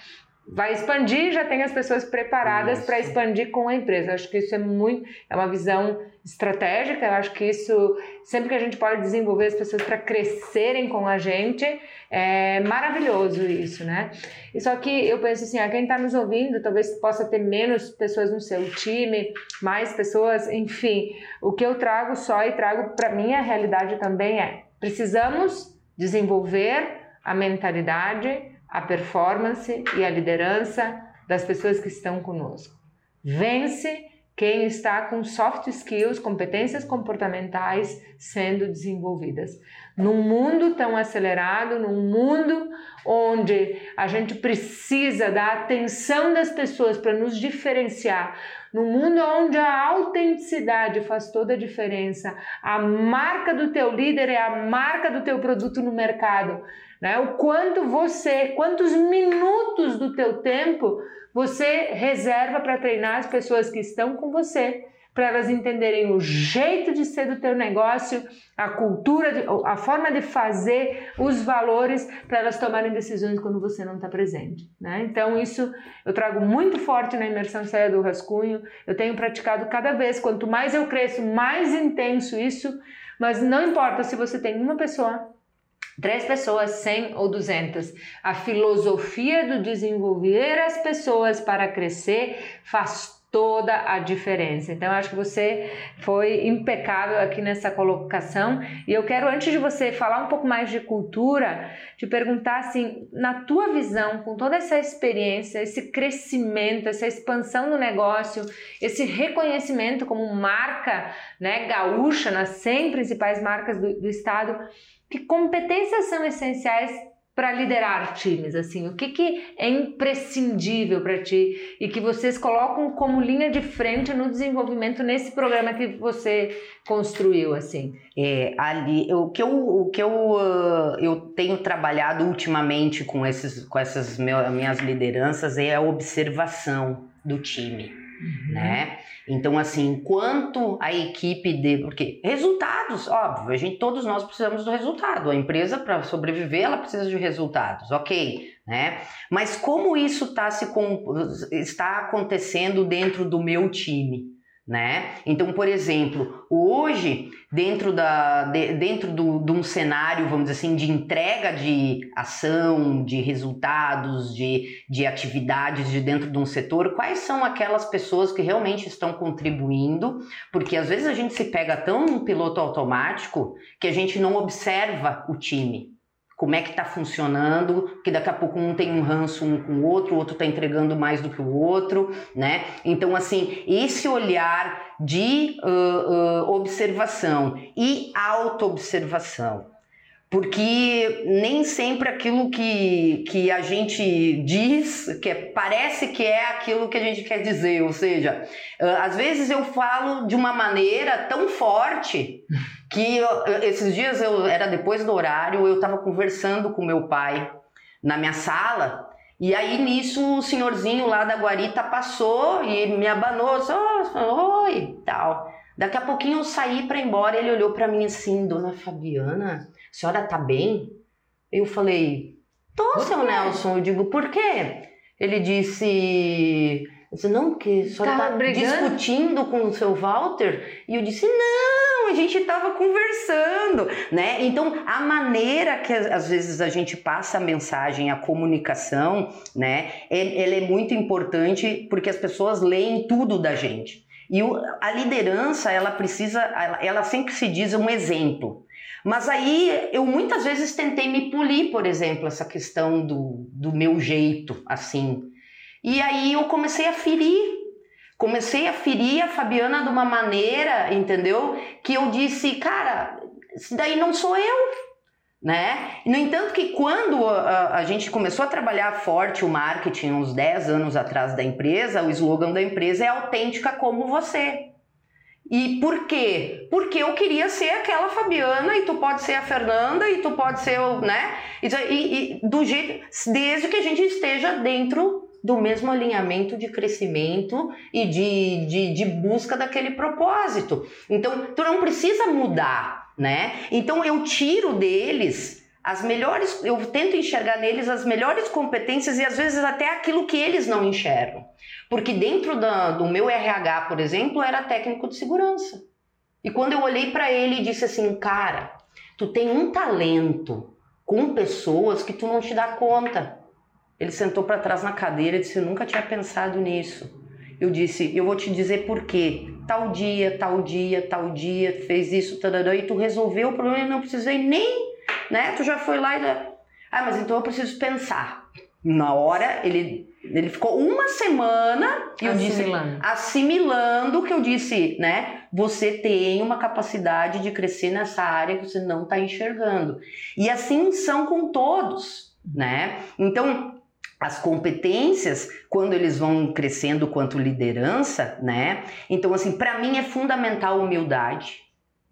Vai expandir, já tem as pessoas preparadas para expandir com a empresa. Acho que isso é muito, é uma visão estratégica. Eu acho que isso, sempre que a gente pode desenvolver as pessoas para crescerem com a gente, é maravilhoso isso, né? E só que eu penso assim, a quem está nos ouvindo, talvez possa ter menos pessoas no seu time, mais pessoas, enfim. O que eu trago só e trago para mim a realidade também é: precisamos desenvolver a mentalidade a performance e a liderança das pessoas que estão conosco. Vence quem está com soft skills, competências comportamentais sendo desenvolvidas. Num mundo tão acelerado, num mundo onde a gente precisa da atenção das pessoas para nos diferenciar, num mundo onde a autenticidade faz toda a diferença, a marca do teu líder é a marca do teu produto no mercado né? O quanto você, quantos minutos do teu tempo você reserva para treinar as pessoas que estão com você, para elas entenderem o jeito de ser do teu negócio, a cultura, a forma de fazer, os valores, para elas tomarem decisões quando você não está presente. Né? Então, isso eu trago muito forte na imersão Saia do Rascunho. Eu tenho praticado cada vez, quanto mais eu cresço, mais intenso isso. Mas não importa se você tem uma pessoa Três pessoas, 100 ou 200. A filosofia do desenvolver as pessoas para crescer faz toda a diferença. Então, acho que você foi impecável aqui nessa colocação. E eu quero, antes de você falar um pouco mais de cultura, te perguntar assim, na tua visão, com toda essa experiência, esse crescimento, essa expansão do negócio, esse reconhecimento como marca né, gaúcha nas 100 principais marcas do, do estado, que competências são essenciais para liderar times? Assim, o que, que é imprescindível para ti e que vocês colocam como linha de frente no desenvolvimento nesse programa que você construiu? Assim, é, ali, o que eu, o que eu, uh, eu tenho trabalhado ultimamente com esses, com essas minhas lideranças é a observação do time uhum. né? Então, assim, enquanto a equipe de. Porque resultados, óbvio, a gente, todos nós precisamos do resultado. A empresa, para sobreviver, ela precisa de resultados, ok, né? Mas como isso tá se, está acontecendo dentro do meu time? Né? Então, por exemplo, hoje, dentro, da, de, dentro do, de um cenário, vamos dizer assim, de entrega de ação, de resultados, de, de atividades de dentro de um setor, quais são aquelas pessoas que realmente estão contribuindo? Porque às vezes a gente se pega tão no piloto automático que a gente não observa o time como é que está funcionando, que daqui a pouco um tem um ranço um com o outro, o outro está entregando mais do que o outro, né? Então, assim, esse olhar de uh, uh, observação e auto-observação porque nem sempre aquilo que, que a gente diz, que é, parece que é aquilo que a gente quer dizer, ou seja, às vezes eu falo de uma maneira tão forte que eu, esses dias eu era depois do horário, eu estava conversando com meu pai na minha sala e aí nisso o senhorzinho lá da guarita passou e me abanou, disse, oh, oi, tal. Daqui a pouquinho eu saí para embora, ele olhou para mim assim, dona Fabiana, a senhora tá bem? Eu falei, tô, seu Nelson. Eu digo, por quê? Ele disse, eu disse, não, que a senhora tá, tá discutindo com o seu Walter? E eu disse, não, a gente tava conversando, né? Então, a maneira que às vezes a gente passa a mensagem, a comunicação, né? Ela é muito importante porque as pessoas leem tudo da gente. E a liderança, ela precisa, ela sempre se diz um exemplo. Mas aí eu muitas vezes tentei me polir, por exemplo, essa questão do, do meu jeito, assim. E aí eu comecei a ferir. Comecei a ferir a Fabiana de uma maneira, entendeu? Que eu disse, cara, isso daí não sou eu, né? No entanto que quando a, a, gente começou a trabalhar forte o marketing uns 10 anos atrás da empresa, o slogan da empresa é autêntica como você. E por quê? Porque eu queria ser aquela Fabiana e tu pode ser a Fernanda e tu pode ser o, né? E, e, do jeito, desde que a gente esteja dentro do mesmo alinhamento de crescimento e de, de, de busca daquele propósito. Então, tu não precisa mudar, né? Então eu tiro deles as melhores, eu tento enxergar neles as melhores competências e às vezes até aquilo que eles não enxergam. Porque dentro da, do meu RH, por exemplo, era técnico de segurança. E quando eu olhei para ele e disse assim, cara, tu tem um talento com pessoas que tu não te dá conta. Ele sentou para trás na cadeira e disse, eu nunca tinha pensado nisso. Eu disse, eu vou te dizer por quê. Tal dia, tal dia, tal dia, fez isso, tarará, e tu resolveu o problema e não precisei nem né? Tu já foi lá e. Ah, mas então eu preciso pensar. Na hora, ele, ele ficou uma semana eu assimilando. disse, assimilando o que eu disse, né? Você tem uma capacidade de crescer nessa área que você não está enxergando. E assim são com todos, né? Então, as competências, quando eles vão crescendo quanto liderança, né? Então, assim, para mim é fundamental humildade,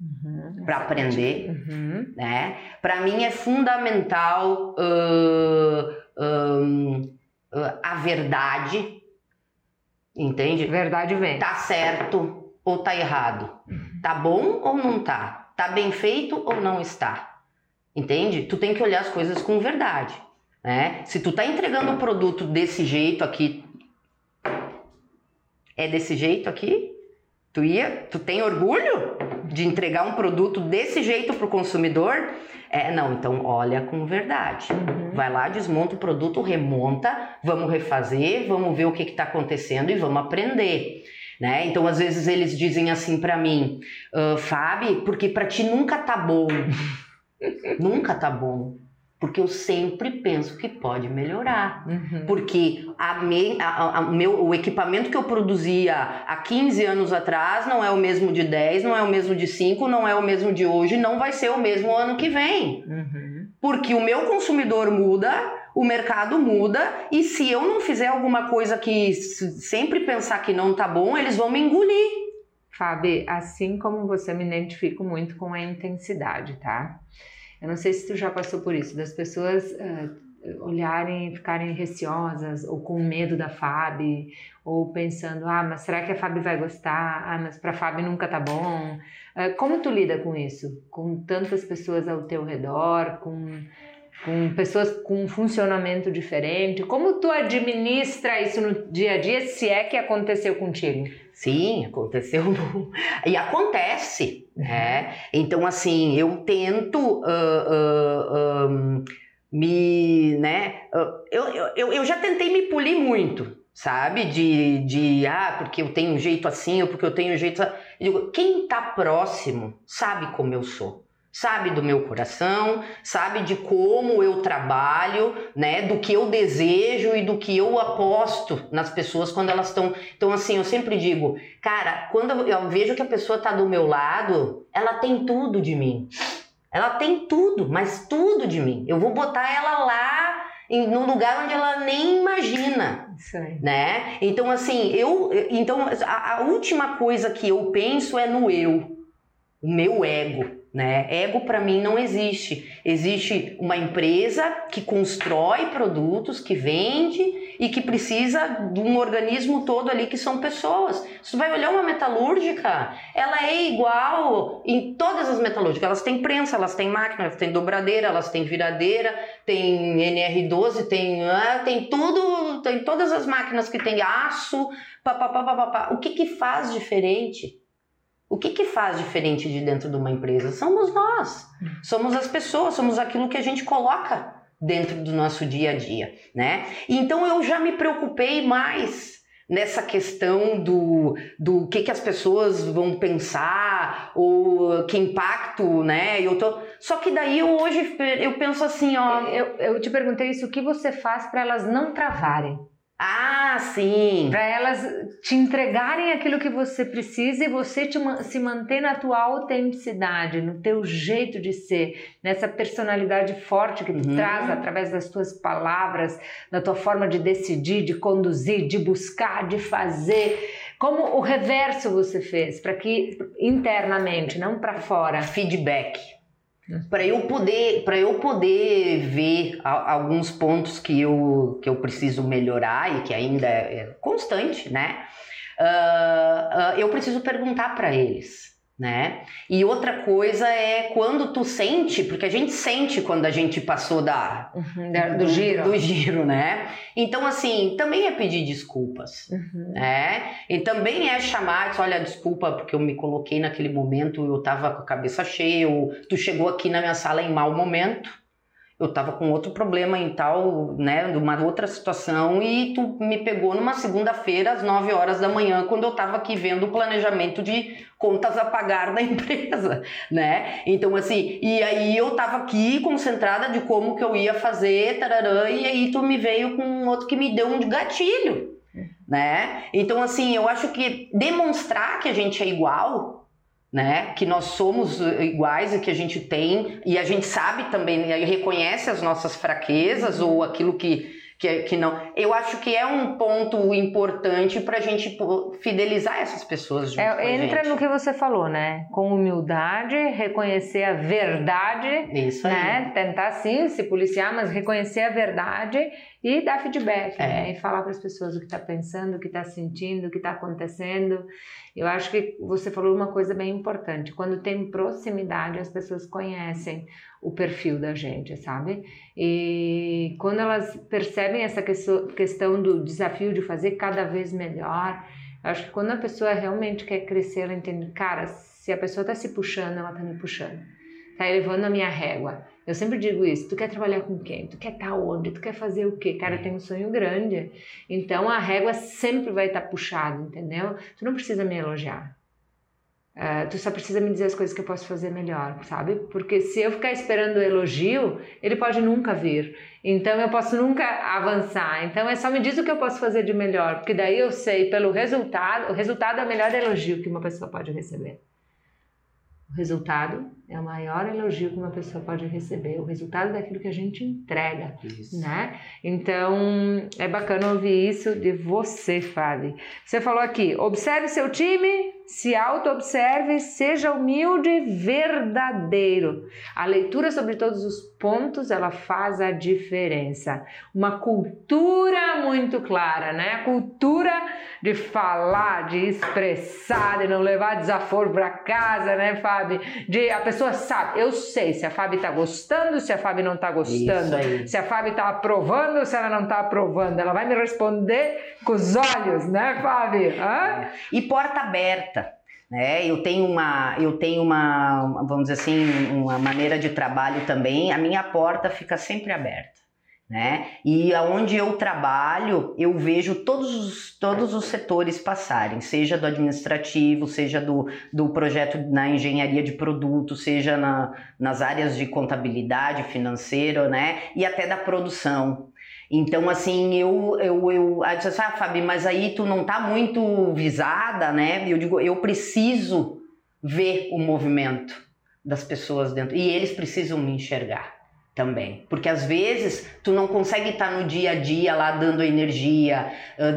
Uhum, para aprender, uhum. né? Para mim é fundamental uh, uh, a verdade, entende? Verdade vem. Tá certo ou tá errado? Uhum. Tá bom ou não tá? Tá bem feito ou não está? Entende? Tu tem que olhar as coisas com verdade, né? Se tu tá entregando o um produto desse jeito aqui, é desse jeito aqui? Tu ia, tu tem orgulho de entregar um produto desse jeito para o consumidor? É, não, então olha com verdade. Uhum. Vai lá, desmonta o produto, remonta, vamos refazer, vamos ver o que está acontecendo e vamos aprender. Né? Então, às vezes eles dizem assim para mim, uh, Fábio, porque para ti nunca tá bom. nunca tá bom porque eu sempre penso que pode melhorar. Uhum. Porque a me, a, a, meu, o equipamento que eu produzia há 15 anos atrás não é o mesmo de 10, não é o mesmo de 5, não é o mesmo de hoje, não vai ser o mesmo ano que vem. Uhum. Porque o meu consumidor muda, o mercado muda, e se eu não fizer alguma coisa que sempre pensar que não tá bom, eles vão me engolir. Fábio, assim como você me identifico muito com a intensidade, tá? Eu não sei se tu já passou por isso, das pessoas uh, olharem e ficarem receosas ou com medo da FAB, ou pensando, ah, mas será que a FAB vai gostar? Ah, mas para a FAB nunca tá bom. Uh, como tu lida com isso? Com tantas pessoas ao teu redor, com com pessoas com um funcionamento diferente. Como tu administra isso no dia a dia, se é que aconteceu contigo? Sim, aconteceu e acontece, né? Então assim, eu tento uh, uh, um, me, né? Eu, eu, eu já tentei me polir muito, sabe? De, de ah, porque eu tenho um jeito assim ou porque eu tenho um jeito. Eu digo, quem tá próximo sabe como eu sou sabe do meu coração, sabe de como eu trabalho, né, do que eu desejo e do que eu aposto nas pessoas quando elas estão. Então assim, eu sempre digo, cara, quando eu vejo que a pessoa tá do meu lado, ela tem tudo de mim. Ela tem tudo, mas tudo de mim. Eu vou botar ela lá em, num lugar onde ela nem imagina, né? Então assim, eu, então a, a última coisa que eu penso é no eu, o meu ego. Né? Ego para mim não existe. Existe uma empresa que constrói produtos, que vende e que precisa de um organismo todo ali que são pessoas. Você vai olhar uma metalúrgica, ela é igual em todas as metalúrgicas. Elas têm prensa, elas têm máquina, elas têm dobradeira, elas têm viradeira, tem NR12, tem, ah, tem tudo, tem todas as máquinas que tem aço, papapá, papapá. O que que faz diferente? O que, que faz diferente de dentro de uma empresa? Somos nós, somos as pessoas, somos aquilo que a gente coloca dentro do nosso dia a dia, né? Então eu já me preocupei mais nessa questão do, do que, que as pessoas vão pensar ou que impacto, né? Eu tô só que daí eu hoje eu penso assim, ó, eu, eu te perguntei isso, o que você faz para elas não travarem? Ah, sim! Para elas te entregarem aquilo que você precisa e você te, se manter na tua autenticidade, no teu jeito de ser, nessa personalidade forte que tu uhum. traz através das tuas palavras, da tua forma de decidir, de conduzir, de buscar, de fazer. Como o reverso você fez, para que internamente, não para fora. Feedback para eu poder para eu poder ver a, alguns pontos que eu que eu preciso melhorar e que ainda é, constante né? Uh, uh, eu preciso perguntar para eles né? E outra coisa é quando tu sente, porque a gente sente quando a gente passou da, uhum, do, do, giro, do giro, né? Então assim, também é pedir desculpas, uhum. né? E também é chamar, olha, desculpa porque eu me coloquei naquele momento, eu tava com a cabeça cheia, ou tu chegou aqui na minha sala em mau momento, eu estava com outro problema em tal, né, uma outra situação e tu me pegou numa segunda-feira às 9 horas da manhã quando eu estava aqui vendo o planejamento de contas a pagar da empresa, né? Então assim, e aí eu estava aqui concentrada de como que eu ia fazer, tararã, e aí tu me veio com outro que me deu um gatilho, né? Então assim, eu acho que demonstrar que a gente é igual né? Que nós somos iguais e que a gente tem e a gente sabe também e reconhece as nossas fraquezas ou aquilo que que, que não. Eu acho que é um ponto importante para a gente fidelizar essas pessoas. Junto é, entra no que você falou, né? Com humildade, reconhecer a verdade, Isso né? Tentar sim se policiar, mas reconhecer a verdade e dar feedback, é. né? E falar para as pessoas o que está pensando, o que está sentindo, o que está acontecendo. Eu acho que você falou uma coisa bem importante. Quando tem proximidade, as pessoas conhecem o perfil da gente, sabe? E quando elas percebem essa questão do desafio de fazer cada vez melhor, acho que quando a pessoa realmente quer crescer, ela entende, cara, se a pessoa está se puxando, ela está me puxando, está elevando a minha régua. Eu sempre digo isso, tu quer trabalhar com quem? Tu quer estar tá onde? Tu quer fazer o quê? Cara, tem um sonho grande. Então a régua sempre vai estar tá puxada, entendeu? Tu não precisa me elogiar. Uh, tu só precisa me dizer as coisas que eu posso fazer melhor, sabe? Porque se eu ficar esperando o elogio, ele pode nunca vir. Então eu posso nunca avançar. Então é só me diz o que eu posso fazer de melhor, porque daí eu sei pelo resultado. O resultado é o melhor elogio que uma pessoa pode receber. O resultado é o maior elogio que uma pessoa pode receber, o resultado daquilo que a gente entrega, isso. né? Então, é bacana ouvir isso de você, Fábio. Você falou aqui, observe seu time, se auto-observe, seja humilde e verdadeiro. A leitura sobre todos os pontos, ela faz a diferença. Uma cultura muito clara, né? A cultura de falar, de expressar, de não levar desaforo para casa, né, Fábio? De a pessoa sabe, eu sei se a Fábio tá gostando, se a Fábio não tá gostando, se a Fábio tá aprovando, se ela não tá aprovando. Ela vai me responder com os olhos, né, Fábio? Hã? E porta aberta. Né? Eu tenho uma, eu tenho uma, vamos dizer assim, uma maneira de trabalho também. A minha porta fica sempre aberta. Né? E aonde eu trabalho, eu vejo todos os, todos os setores passarem, seja do administrativo, seja do, do projeto na engenharia de produto, seja na, nas áreas de contabilidade financeira, né? E até da produção. Então, assim, eu, eu, eu, aí você ah, Fabi, mas aí tu não tá muito visada, né? Eu digo, eu preciso ver o movimento das pessoas dentro. E eles precisam me enxergar também, porque às vezes tu não consegue estar no dia a dia lá dando energia,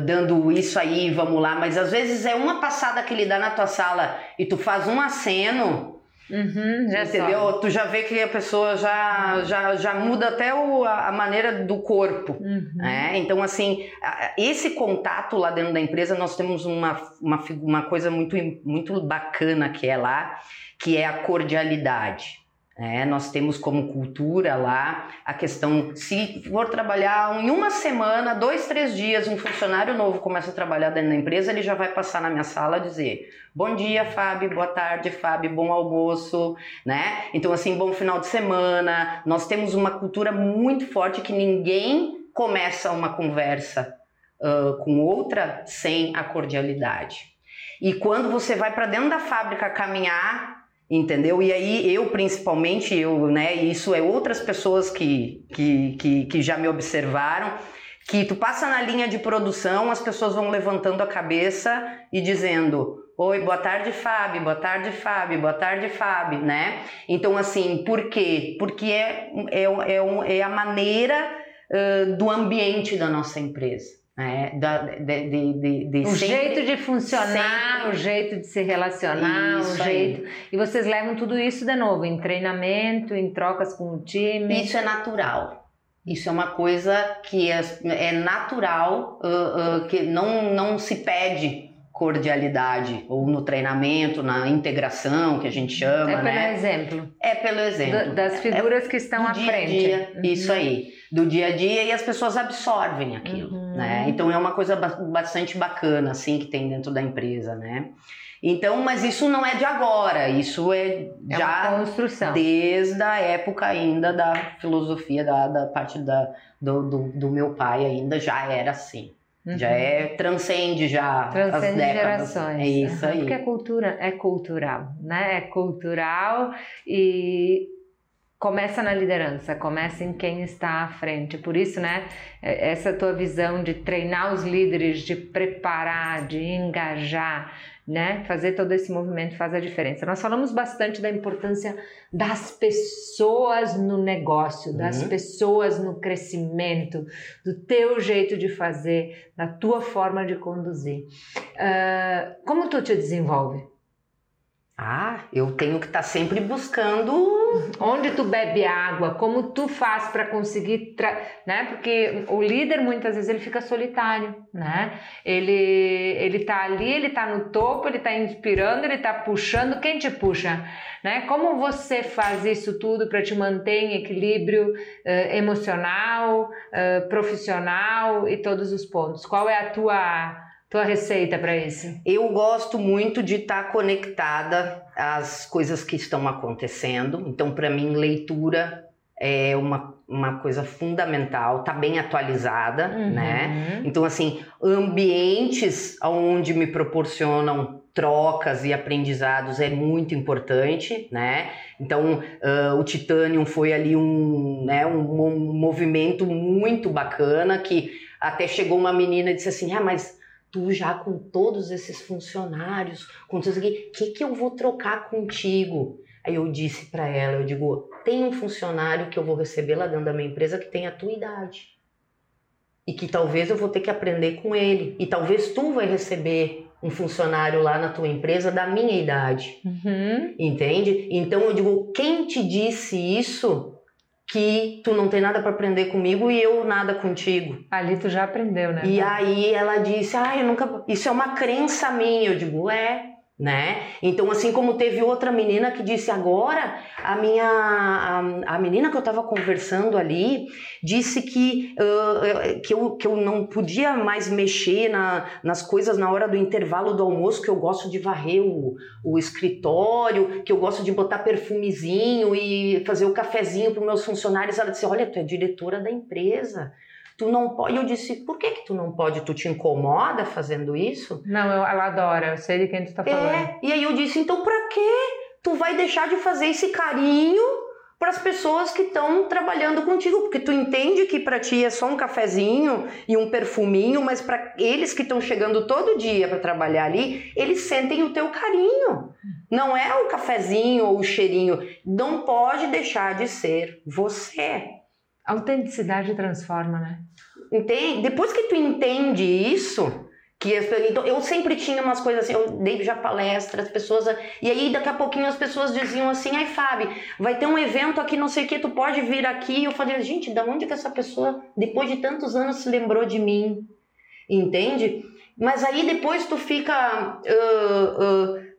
dando isso aí, vamos lá, mas às vezes é uma passada que ele dá na tua sala e tu faz um aceno, Uhum, já entendeu? Sabe. Tu já vê que a pessoa já, já, já muda até o, a maneira do corpo. Uhum. Né? Então, assim, esse contato lá dentro da empresa, nós temos uma, uma, uma coisa muito, muito bacana que é lá, que é a cordialidade. É, nós temos como cultura lá a questão, se for trabalhar em uma semana, dois, três dias, um funcionário novo começa a trabalhar dentro da empresa, ele já vai passar na minha sala dizer bom dia, Fábio, boa tarde, Fábio, bom almoço, né? Então, assim, bom final de semana. Nós temos uma cultura muito forte que ninguém começa uma conversa uh, com outra sem a cordialidade. E quando você vai para dentro da fábrica caminhar, entendeu? E aí eu principalmente eu, né? Isso é outras pessoas que, que, que, que, já me observaram. Que tu passa na linha de produção, as pessoas vão levantando a cabeça e dizendo: Oi, boa tarde, Fábio, boa tarde, Fábio, boa tarde, Fábio, né? Então, assim, por quê? Porque é, é, é, é a maneira uh, do ambiente da nossa empresa. É, de, de, de, o jeito de funcionar, sempre. o jeito de se relacionar, isso o jeito. Aí. E vocês levam tudo isso de novo em treinamento, em trocas com o time. Isso é natural. Isso é uma coisa que é, é natural, uh, uh, que não, não se pede cordialidade ou no treinamento, na integração que a gente chama, é pelo né? exemplo. É pelo exemplo. das figuras é, que estão à dia frente. Dia, uhum. Isso aí, do dia a dia e as pessoas absorvem aquilo, uhum. né? Então é uma coisa bastante bacana assim que tem dentro da empresa, né? Então, mas isso não é de agora, isso é, é já construção. desde a época ainda da filosofia, da, da parte da, do, do, do meu pai ainda já era assim. Uhum. Já é transcende já transcende as décadas. gerações. É isso aí. Porque a cultura é cultural, né? É cultural e começa na liderança, começa em quem está à frente. Por isso, né, é, essa tua visão de treinar os líderes, de preparar, de engajar, né? Fazer todo esse movimento faz a diferença. Nós falamos bastante da importância das pessoas no negócio, das uhum. pessoas no crescimento, do teu jeito de fazer, da tua forma de conduzir. Uh, como tu te desenvolve? Ah, eu tenho que estar tá sempre buscando onde tu bebe água, como tu faz para conseguir, né? Porque o líder muitas vezes ele fica solitário, né? Ele ele tá ali, ele tá no topo, ele tá inspirando, ele tá puxando, quem te puxa, né? Como você faz isso tudo para te manter em equilíbrio uh, emocional, uh, profissional e todos os pontos? Qual é a tua tua receita para isso? Eu gosto muito de estar tá conectada às coisas que estão acontecendo. Então, para mim, leitura é uma, uma coisa fundamental, tá bem atualizada, uhum. né? Então, assim, ambientes onde me proporcionam trocas e aprendizados é muito importante, né? Então, uh, o Titanium foi ali um, né, um, um movimento muito bacana que até chegou uma menina e disse assim, ah, mas tu já com todos esses funcionários, com tudo isso aqui, o que, que eu vou trocar contigo? Aí eu disse para ela, eu digo, tem um funcionário que eu vou receber lá dentro da minha empresa que tem a tua idade. E que talvez eu vou ter que aprender com ele. E talvez tu vai receber um funcionário lá na tua empresa da minha idade. Uhum. Entende? Então eu digo, quem te disse isso que tu não tem nada para aprender comigo e eu nada contigo? Ali tu já aprendeu, né? E aí ela disse: "Ah, eu nunca, isso é uma crença minha". Eu digo: "É, né? Então, assim como teve outra menina que disse agora, a minha a, a menina que eu estava conversando ali disse que, uh, que, eu, que eu não podia mais mexer na, nas coisas na hora do intervalo do almoço, que eu gosto de varrer o, o escritório, que eu gosto de botar perfumezinho e fazer o cafezinho para meus funcionários. Ela disse: Olha, tu é diretora da empresa tu não pode. Eu disse, por que que tu não pode? Tu te incomoda fazendo isso? Não, eu, ela adora, eu sei de quem tu tá falando. É, e aí eu disse, então pra quê? Tu vai deixar de fazer esse carinho para as pessoas que estão trabalhando contigo, porque tu entende que para ti é só um cafezinho e um perfuminho, mas para eles que estão chegando todo dia para trabalhar ali, eles sentem o teu carinho. Não é o cafezinho ou o cheirinho, não pode deixar de ser você. Autenticidade transforma, né? Entende? Depois que tu entende isso, que então, eu sempre tinha umas coisas assim, eu dei já palestra, as pessoas. E aí daqui a pouquinho as pessoas diziam assim: ai, Fábio, vai ter um evento aqui, não sei o que, tu pode vir aqui. Eu falei, gente, da onde que essa pessoa, depois de tantos anos, se lembrou de mim? Entende? Mas aí depois tu fica. Uh, uh,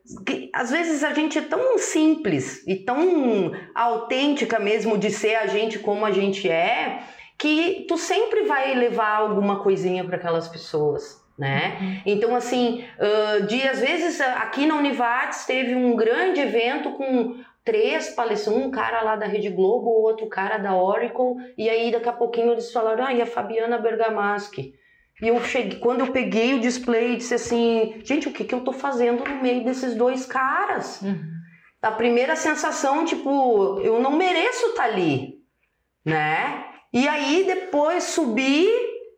às vezes a gente é tão simples e tão autêntica mesmo de ser a gente como a gente é, que tu sempre vai levar alguma coisinha para aquelas pessoas. Né? Uhum. Então, assim, uh, de às vezes aqui na Univates teve um grande evento com três palestras, um cara lá da Rede Globo, outro cara da Oracle, e aí daqui a pouquinho eles falaram, ah, e a Fabiana Bergamaschi. E eu cheguei, quando eu peguei o display, disse assim, gente, o que, que eu tô fazendo no meio desses dois caras? Uhum. A primeira sensação, tipo, eu não mereço estar tá ali, né? E aí depois subi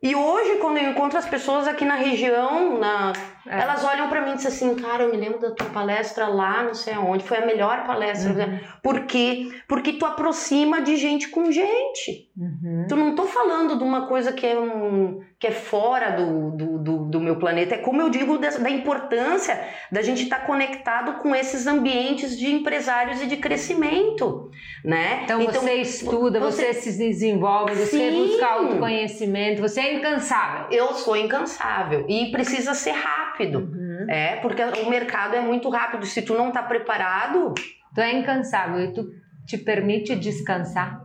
e hoje quando eu encontro as pessoas aqui na região, na, é. elas olham para mim e dizem assim, cara, eu me lembro da tua palestra lá, não sei aonde, foi a melhor palestra. Uhum. Por quê? Porque tu aproxima de gente com gente. Uhum. Tu não tô falando de uma coisa que é, um, que é fora do, do, do, do meu planeta, é como eu digo da, da importância da gente estar tá conectado com esses ambientes de empresários e de crescimento, né? Então, então você estuda, você, você, se desenvolve, você Sim. busca autoconhecimento, você é incansável. Eu sou incansável e precisa ser rápido, uhum. é, porque o mercado é muito rápido, se tu não tá preparado... Tu é incansável e tu te permite descansar?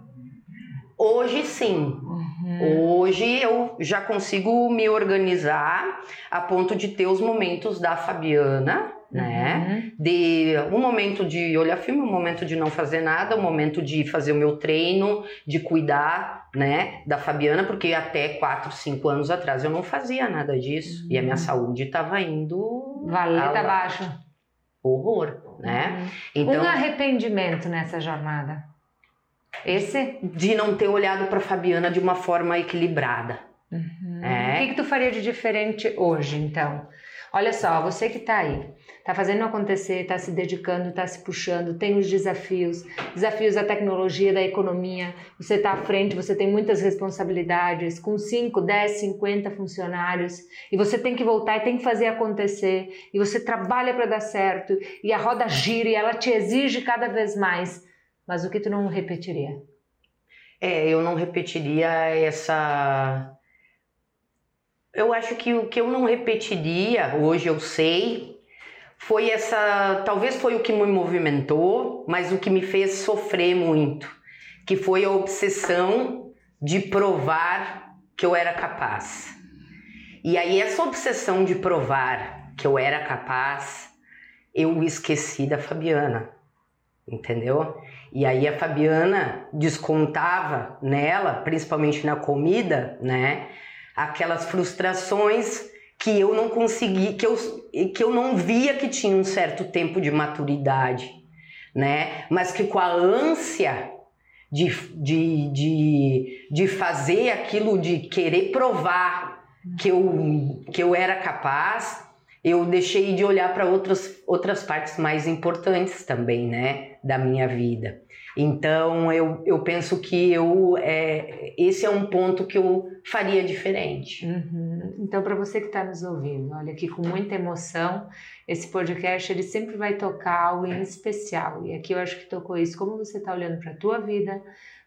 Hoje sim. Uhum. Hoje eu já consigo me organizar a ponto de ter os momentos da Fabiana, né? Uhum. De um momento de olhar filme, um momento de não fazer nada, um momento de fazer o meu treino, de cuidar, né, da Fabiana, porque até 4, 5 anos atrás eu não fazia nada disso uhum. e a minha uhum. saúde estava indo valeta abaixo. Horror, né? Uhum. Então, um arrependimento nessa jornada. Esse? De não ter olhado para Fabiana de uma forma equilibrada. Uhum. É. O que, que tu faria de diferente hoje, então? Olha só, você que está aí, está fazendo acontecer, está se dedicando, está se puxando, tem os desafios, desafios da tecnologia, da economia, você está à frente, você tem muitas responsabilidades, com 5, 10, 50 funcionários, e você tem que voltar e tem que fazer acontecer, e você trabalha para dar certo, e a roda gira e ela te exige cada vez mais. Mas o que tu não repetiria? É, eu não repetiria essa. Eu acho que o que eu não repetiria, hoje eu sei, foi essa. Talvez foi o que me movimentou, mas o que me fez sofrer muito, que foi a obsessão de provar que eu era capaz. E aí, essa obsessão de provar que eu era capaz, eu esqueci da Fabiana, entendeu? E aí a Fabiana descontava nela, principalmente na comida, né? Aquelas frustrações que eu não consegui, que eu, que eu não via que tinha um certo tempo de maturidade, né? Mas que com a ânsia de, de, de, de fazer aquilo, de querer provar que eu, que eu era capaz, eu deixei de olhar para outras, outras partes mais importantes também, né, da minha vida. Então eu, eu penso que eu é, esse é um ponto que eu faria diferente. Uhum. Então para você que está nos ouvindo, olha aqui com muita emoção, esse podcast ele sempre vai tocar algo em especial e aqui eu acho que tocou isso. Como você está olhando para a tua vida,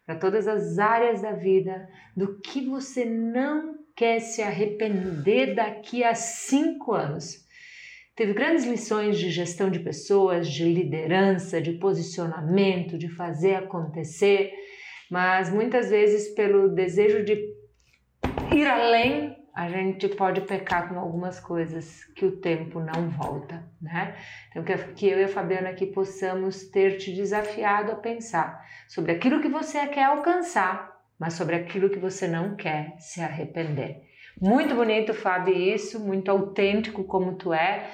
para todas as áreas da vida, do que você não quer se arrepender daqui a cinco anos Teve grandes lições de gestão de pessoas, de liderança, de posicionamento, de fazer acontecer, mas muitas vezes, pelo desejo de ir além, a gente pode pecar com algumas coisas que o tempo não volta, né? Então, que eu e a Fabiana aqui possamos ter te desafiado a pensar sobre aquilo que você quer alcançar, mas sobre aquilo que você não quer se arrepender. Muito bonito, Fábio, isso, muito autêntico como tu é.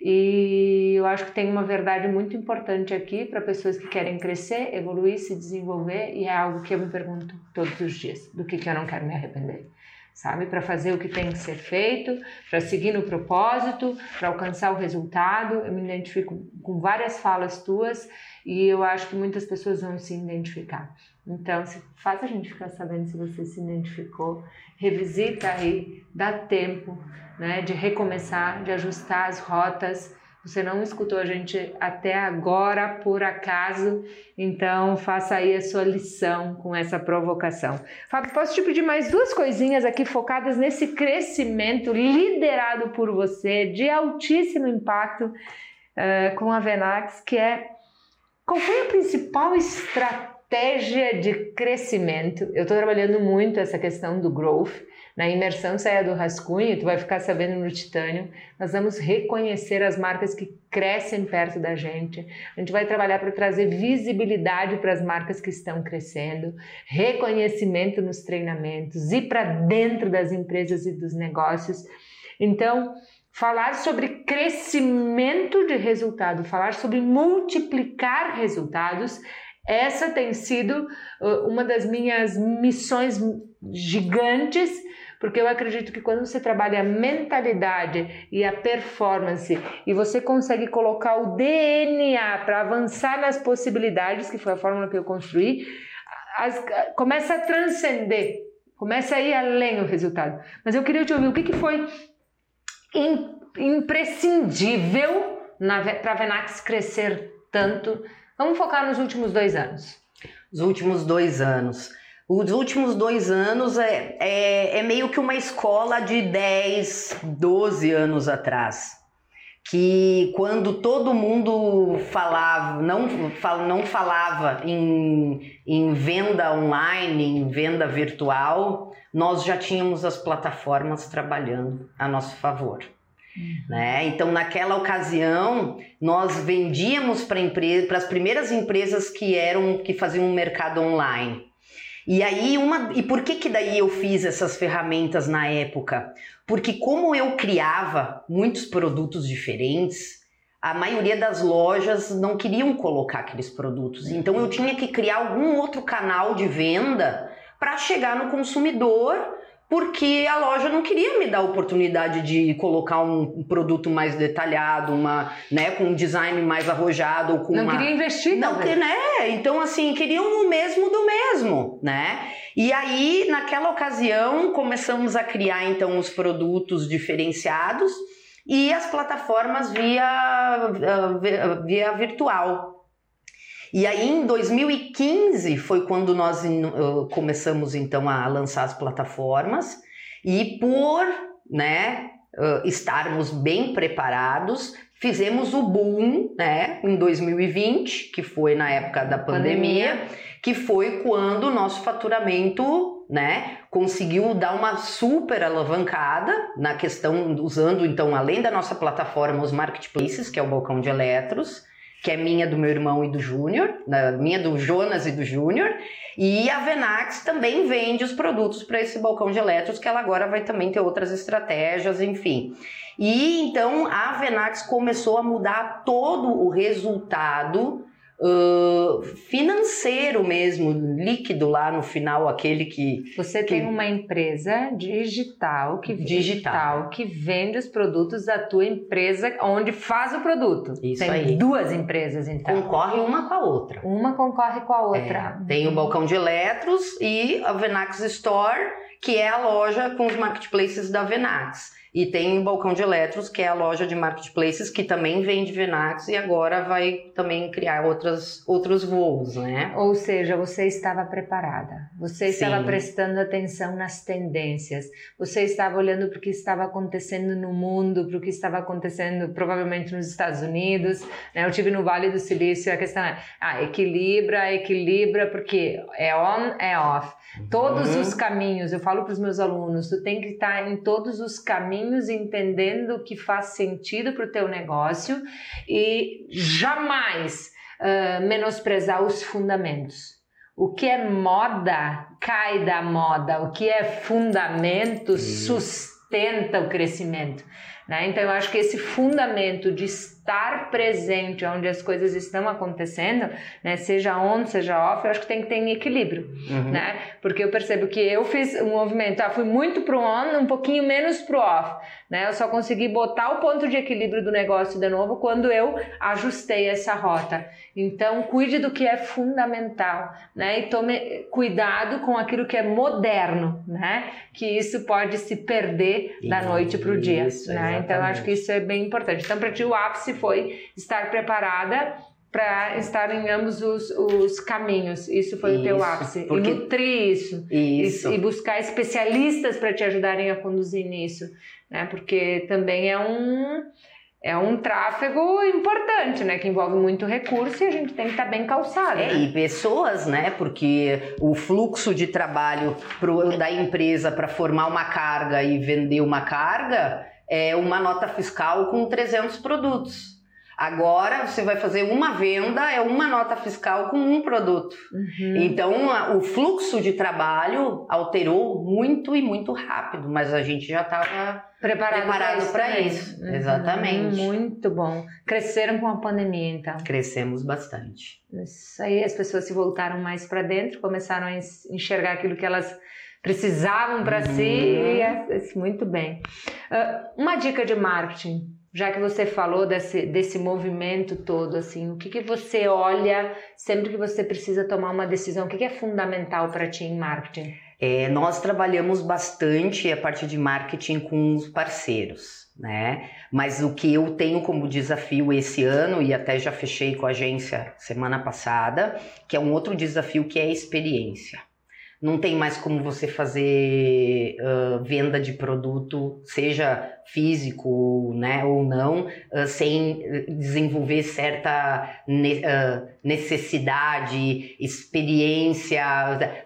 E eu acho que tem uma verdade muito importante aqui para pessoas que querem crescer, evoluir, se desenvolver, e é algo que eu me pergunto todos os dias: do que, que eu não quero me arrepender? Sabe? Para fazer o que tem que ser feito, para seguir no propósito, para alcançar o resultado. Eu me identifico com várias falas tuas e eu acho que muitas pessoas vão se identificar. Então, se, faz a gente ficar sabendo se você se identificou, revisita aí, dá tempo né, de recomeçar, de ajustar as rotas. Você não escutou a gente até agora por acaso, então faça aí a sua lição com essa provocação. Fábio, posso te pedir mais duas coisinhas aqui focadas nesse crescimento liderado por você, de altíssimo impacto uh, com a Venax, que é qual foi a principal estratégia de crescimento? Eu estou trabalhando muito essa questão do growth. Na imersão saia do rascunho, tu vai ficar sabendo no titânio. Nós vamos reconhecer as marcas que crescem perto da gente. A gente vai trabalhar para trazer visibilidade para as marcas que estão crescendo, reconhecimento nos treinamentos e para dentro das empresas e dos negócios. Então, falar sobre crescimento de resultado, falar sobre multiplicar resultados, essa tem sido uh, uma das minhas missões gigantes, porque eu acredito que quando você trabalha a mentalidade e a performance e você consegue colocar o DNA para avançar nas possibilidades, que foi a fórmula que eu construí, as, começa a transcender, começa a ir além o resultado. Mas eu queria te ouvir o que, que foi imprescindível para a Venax crescer tanto? Vamos focar nos últimos dois anos. Os últimos dois anos. Os últimos dois anos é, é, é meio que uma escola de 10, 12 anos atrás que quando todo mundo falava, não, não falava em, em venda online, em venda virtual, nós já tínhamos as plataformas trabalhando a nosso favor. Uhum. Né? Então, naquela ocasião, nós vendíamos para empre as primeiras empresas que eram que faziam um mercado online. E aí uma e por que que daí eu fiz essas ferramentas na época? Porque como eu criava muitos produtos diferentes, a maioria das lojas não queriam colocar aqueles produtos. Então eu tinha que criar algum outro canal de venda para chegar no consumidor porque a loja não queria me dar a oportunidade de colocar um produto mais detalhado, uma, né, com um design mais arrojado, com não uma... queria investir, não, que, né? Então assim queriam o mesmo do mesmo, né? E aí naquela ocasião começamos a criar então os produtos diferenciados e as plataformas via via virtual, e aí em 2015 foi quando nós começamos então a lançar as plataformas e por, né, estarmos bem preparados, fizemos o boom, né, em 2020, que foi na época da pandemia, pandemia. que foi quando o nosso faturamento, né, conseguiu dar uma super alavancada na questão usando então além da nossa plataforma os marketplaces, que é o balcão de eletros, que é minha, do meu irmão e do Júnior, minha do Jonas e do Júnior, e a Venax também vende os produtos para esse balcão de eletros, que ela agora vai também ter outras estratégias, enfim. E então a Venax começou a mudar todo o resultado uh, financeiro mesmo, líquido lá no final, aquele que. Você que... tem uma empresa digital que, digital. que vende os produtos da tua empresa onde faz o produto. Isso tem aí. duas empresas, então. Concorre uma com a outra. Uma concorre com a outra. É, tem o balcão de eletros e a Venax Store, que é a loja com os marketplaces da Venax. E tem o Balcão de Eletros, que é a loja de marketplaces que também vende Venax e agora vai também criar outras, outros voos, né? Ou seja, você estava preparada, você estava Sim. prestando atenção nas tendências, você estava olhando para o que estava acontecendo no mundo, para o que estava acontecendo provavelmente nos Estados Unidos. Né? Eu tive no Vale do Silício, a questão é, ah, equilibra, equilibra, porque é on, é off. Todos Uhum. os caminhos, eu falo para os meus alunos, tu tem que estar em todos os caminhos entendendo o que faz sentido para o teu negócio e jamais ah, menosprezar os fundamentos. O que é moda cai da moda, o que é fundamento sustenta o crescimento. Né? Então eu acho que esse fundamento de estar presente onde as coisas estão acontecendo, né? seja on, seja off, eu acho que tem que ter em equilíbrio Uhum. né? Porque eu percebo que eu fiz um movimento, ah, fui muito pro on, um pouquinho menos pro off, né? Eu só consegui botar o ponto de equilíbrio do negócio de novo quando eu ajustei essa rota. Então, cuide do que é fundamental, né? E tome cuidado com aquilo que é moderno, né? Que isso pode se perder da noite pro dia, Isso, né? Então, eu acho que isso é bem importante. Então, para ti o ápice foi estar preparada para estar em ambos os, os caminhos. Isso foi o teu Isso, ápice. porque- E nutrir isso. E- Isso. E, buscar especialistas para te ajudarem a conduzir nisso, né? Porque também é um é um tráfego importante, né? Que envolve muito recurso e a gente tem que estar bem calçado. É, né? e pessoas, né? Porque o fluxo de trabalho pro, da empresa para formar uma carga e vender uma carga é uma nota fiscal com 300 produtos. Agora você vai fazer uma venda, é uma nota fiscal com um produto. Uhum. Então o fluxo de trabalho alterou muito e muito rápido, mas a gente já estava Preparado, preparado pra também. isso. Uhum. Exatamente. Muito bom. Cresceram com a pandemia, então. crescemos bastante. Isso aí, as pessoas se voltaram mais para dentro, começaram a enxergar aquilo que elas precisavam para Uhum. si. E é, é muito bem. Ah, uma dica de marketing, já que você falou desse, desse movimento todo, assim, o que, que você olha sempre que você precisa tomar uma decisão? O que, que é fundamental para ti em marketing? É, nós trabalhamos bastante a parte de marketing com os parceiros, né? Mas o que eu tenho como desafio esse ano, e até já fechei com a agência semana passada, que é um outro desafio que é a experiência. Não tem mais como você fazer ah, venda de produto, seja físico né, ou não, ah, sem desenvolver certa ne- ah, necessidade, experiência,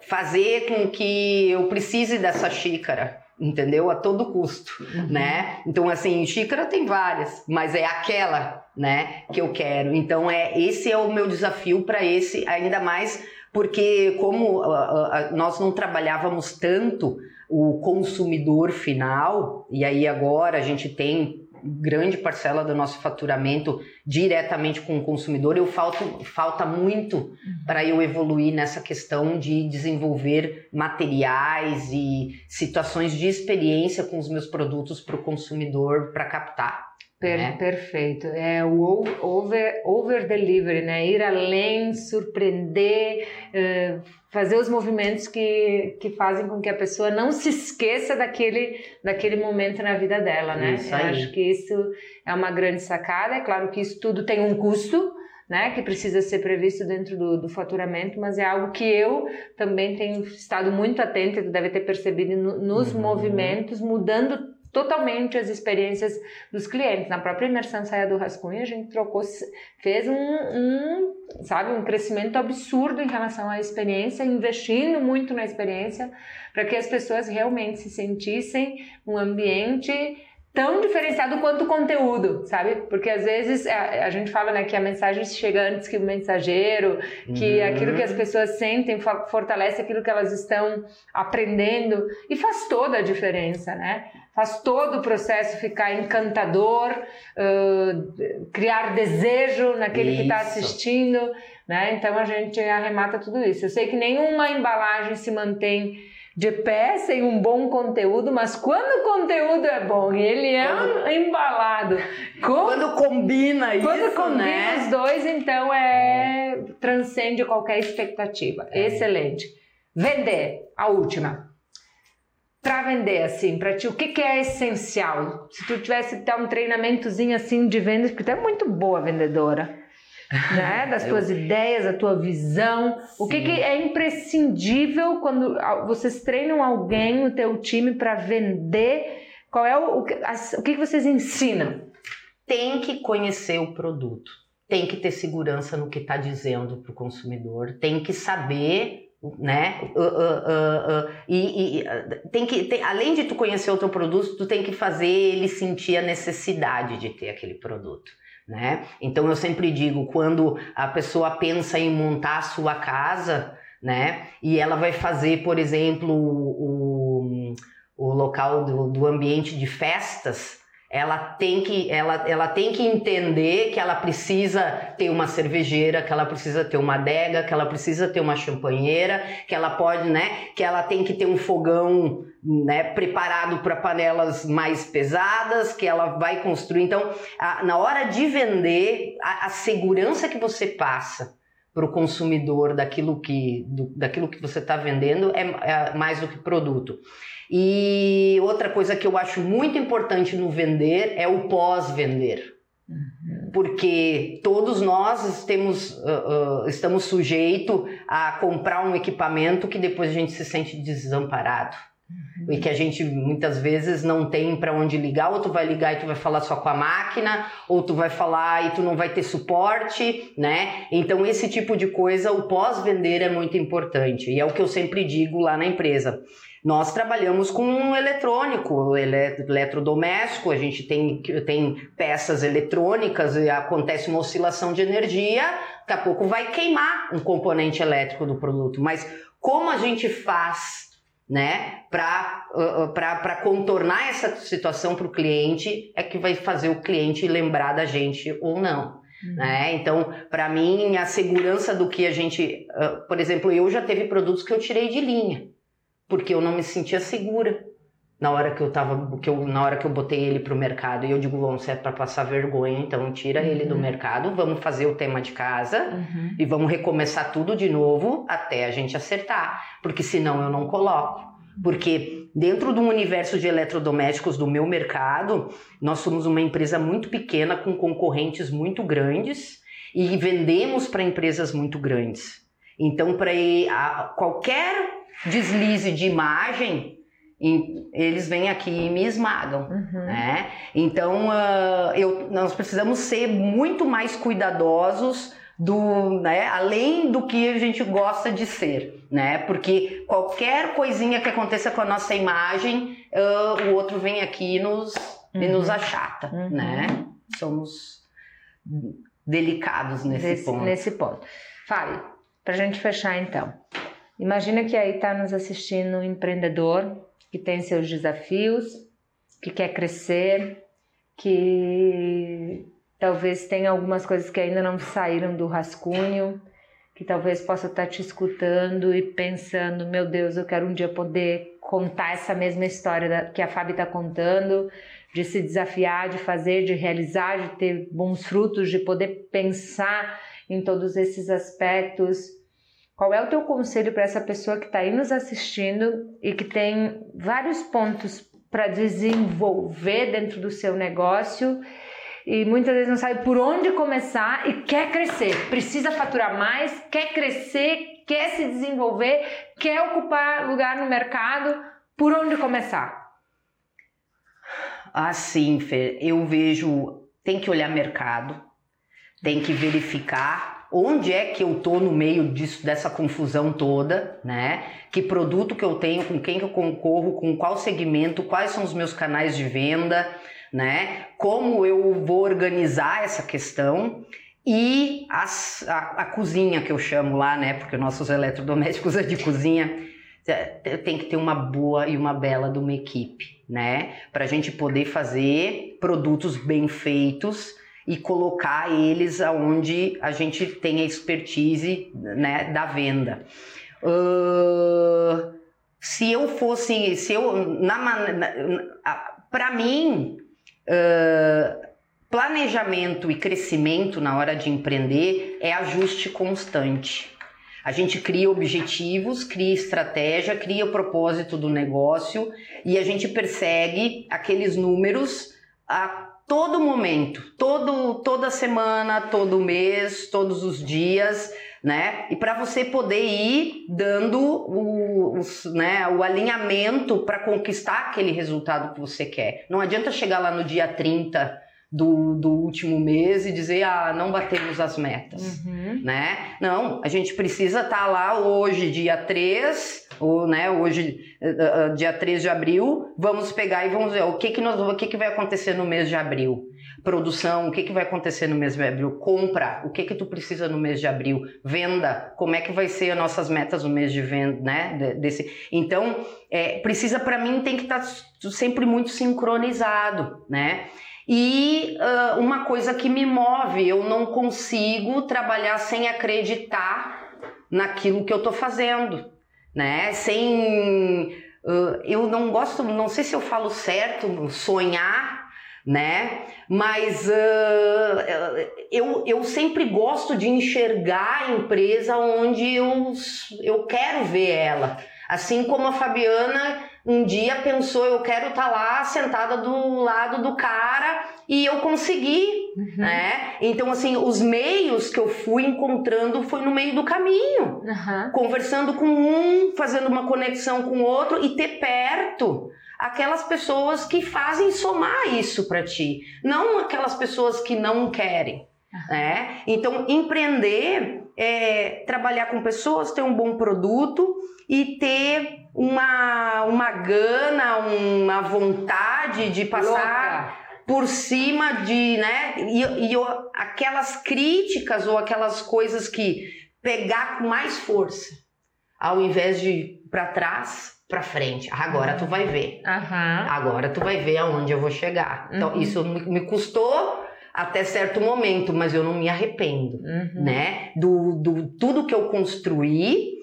fazer com que eu precise dessa xícara. Entendeu? A todo custo, né? Então, assim, xícara tem várias, mas é aquela, né, que eu quero. Então, é esse é o meu desafio para esse, ainda mais porque como ah, ah, nós não trabalhávamos tanto o consumidor final, e aí agora a gente tem grande parcela do nosso faturamento diretamente com o consumidor, eu falto, falta muito para eu evoluir nessa questão de desenvolver materiais e situações de experiência com os meus produtos para o consumidor para captar. Per- né? Perfeito. É o over, over delivery, né? Ir além, surpreender, eh, fazer os movimentos que, que fazem com que a pessoa não se esqueça daquele, daquele momento na vida dela, né? Isso Eu aí. acho que isso é uma grande sacada. É claro que isso tudo tem um custo, né? Que precisa ser previsto dentro do, do faturamento, mas é algo que eu também tenho estado muito atenta, tu deve ter percebido no- nos Uhum. movimentos, mudando totalmente as experiências dos clientes. Na própria imersão Saia do Rascunho, a gente trocou, fez um, um, sabe, um crescimento absurdo em relação à experiência, investindo muito na experiência, para que as pessoas realmente se sentissem um ambiente tão diferenciado quanto o conteúdo, sabe? Porque às vezes a, a gente fala né, que a mensagem chega antes que o mensageiro, que Uhum. aquilo que as pessoas sentem fortalece aquilo que elas estão aprendendo e faz toda a diferença, né? Faz todo o processo ficar encantador, ãh, criar desejo naquele que está Isso. assistindo, né? Então a gente arremata tudo isso. Eu sei que nenhuma embalagem se mantém de pé sem um bom conteúdo, mas quando o conteúdo é bom e ele é quando, embalado, quando combina quando isso, quando combina né? os dois, então é, é. transcende qualquer expectativa. É. Excelente. Vender, a última. Para vender assim, para ti, o que, que, é essencial? Se tu tivesse que ter um treinamentozinho assim de vendas, porque tu é muito boa vendedora né? Das tuas Eu... ideias, da tua visão. Sim. O que, que, é imprescindível quando vocês treinam alguém no teu time para vender? Qual é o, o, o que, que vocês ensinam? Tem que conhecer o produto, tem que ter segurança no que está dizendo para o consumidor, tem que saber né? Uh, uh, uh, e, e tem que, tem, além de tu conhecer o teu produto, tu tem que fazer ele sentir a necessidade de ter aquele produto né? Então eu sempre digo, quando a pessoa pensa em montar a sua casa, né? E ela vai fazer, por exemplo, o, o local do, do ambiente de festas, ela tem que ela, ela tem que entender que ela precisa ter uma cervejeira, que ela precisa ter uma adega, que ela precisa ter uma champanheira, que ela pode, né, que ela tem que ter um fogão, né, preparado para panelas mais pesadas, que ela vai construir. Então, a, na hora de vender, a, a segurança que você passa para o consumidor daquilo que, do, daquilo que você está vendendo é, é mais do que produto. E outra coisa que eu acho muito importante no vender é o pós-vender. Uhum. Porque todos nós temos, uh, uh, estamos sujeitos a comprar um equipamento que depois a gente se sente desamparado. Uhum. E que a gente muitas vezes não tem para onde ligar, ou tu vai ligar e tu vai falar só com a máquina, ou tu vai falar e tu não vai ter suporte, né? Então esse tipo de coisa, o pós-vender é muito importante. E é o que eu sempre digo lá na empresa. Nós trabalhamos com um eletrônico, eletrodoméstico, a gente tem, tem peças eletrônicas e acontece uma oscilação de energia, daqui a pouco vai queimar um componente elétrico do produto. Mas como a gente faz né, para uh, contornar essa situação para o cliente, é que vai fazer o cliente lembrar da gente ou não. Uhum. Né? Então, para mim, a segurança do que a gente. Uh, por exemplo, eu já teve produtos que eu tirei de linha porque eu não me sentia segura na hora que eu tava, que eu, na hora que eu botei ele pro mercado. E eu digo, vamos, é para passar vergonha, então tira uhum. ele do mercado, vamos fazer o tema de casa uhum. e vamos recomeçar tudo de novo até a gente acertar, porque senão eu não coloco. Porque dentro do universo de eletrodomésticos do meu mercado, nós somos uma empresa muito pequena com concorrentes muito grandes e vendemos para empresas muito grandes. Então, para qualquer deslize de imagem, eles vêm aqui e me esmagam, uhum. né? Então, uh, eu, nós precisamos ser muito mais cuidadosos do, né, além do que a gente gosta de ser, né? Porque qualquer coisinha que aconteça com a nossa imagem, uh, o outro vem aqui e nos, uhum. e nos achata, uhum. né? Somos delicados nesse, nesse ponto. Nesse ponto. Fale, pra gente fechar então. Imagina que aí está nos assistindo um empreendedor que tem seus desafios, que quer crescer, que talvez tenha algumas coisas que ainda não saíram do rascunho, que talvez possa estar tá te escutando e pensando: meu Deus, eu quero um dia poder contar essa mesma história que a Fábio está contando, de se desafiar, de fazer, de realizar, de ter bons frutos, de poder pensar em todos esses aspectos qual é o teu conselho para essa pessoa que está aí nos assistindo e que tem vários pontos para desenvolver dentro do seu negócio e muitas vezes não sabe por onde começar e quer crescer, precisa faturar mais, quer crescer, quer se desenvolver, quer ocupar lugar no mercado, por onde começar? Assim, Fê, eu vejo, tem que olhar mercado, tem que verificar onde é que eu tô no meio disso, dessa confusão toda, né? Que produto que eu tenho, com quem que eu concorro, com qual segmento, quais são os meus canais de venda, né? Como eu vou organizar essa questão e a, a, cozinha que eu chamo lá, né? Porque nossos eletrodomésticos é de cozinha. É, tem que ter uma boa e uma bela de uma equipe, né? Para a gente poder fazer produtos bem feitos e colocar eles aonde a gente tem a expertise né, da venda. Uh, se eu fosse, se eu na, na para mim uh, planejamento e crescimento na hora de empreender é ajuste constante. A gente cria objetivos, cria estratégia, cria o propósito do negócio e a gente persegue aqueles números a todo momento, todo, toda semana, todo mês, todos os dias, né? E para você poder ir dando o, os, né, o alinhamento para conquistar aquele resultado que você quer. Não adianta chegar lá no dia 30 do, do último mês e dizer, ah, não batemos as metas, uhum. né? Não, a gente precisa estar tá lá hoje, dia 3, ou, né, hoje, uh, dia 3 de abril, vamos pegar e vamos ver o que que, nós, o que que vai acontecer no mês de abril. Produção, o que que vai acontecer no mês de abril? Compra, o que que tu precisa no mês de abril? Venda, como é que vai ser as nossas metas no mês de venda, né? Desse. Então, é, precisa, para mim, tem que estar tá sempre muito sincronizado, né? E uh, uma coisa que me move, eu não consigo trabalhar sem acreditar naquilo que eu estou fazendo, né? Sem. Uh, eu não gosto, não sei se eu falo certo, sonhar, né? Mas uh, eu, eu sempre gosto de enxergar a empresa onde eu, eu quero ver ela. Assim como a Fabiana um dia pensou, eu quero estar tá lá sentada do lado do cara e eu consegui, uhum. né? Então, assim, os meios que eu fui encontrando foi no meio do caminho, uhum. conversando com um, fazendo uma conexão com o outro e ter perto aquelas pessoas que fazem somar isso para ti, não aquelas pessoas que não querem. Né? Então, empreender é trabalhar com pessoas, ter um bom produto e ter uma, uma gana, uma vontade de passar Louca. por cima de, né? E, e aquelas críticas ou aquelas coisas que pegar com mais força, ao invés de ir para trás, para frente. Agora tu vai ver. Uhum. Agora tu vai ver aonde eu vou chegar. Então, uhum. isso me custou até certo momento, mas eu não me arrependo, uhum. né? Do, do tudo que eu construí,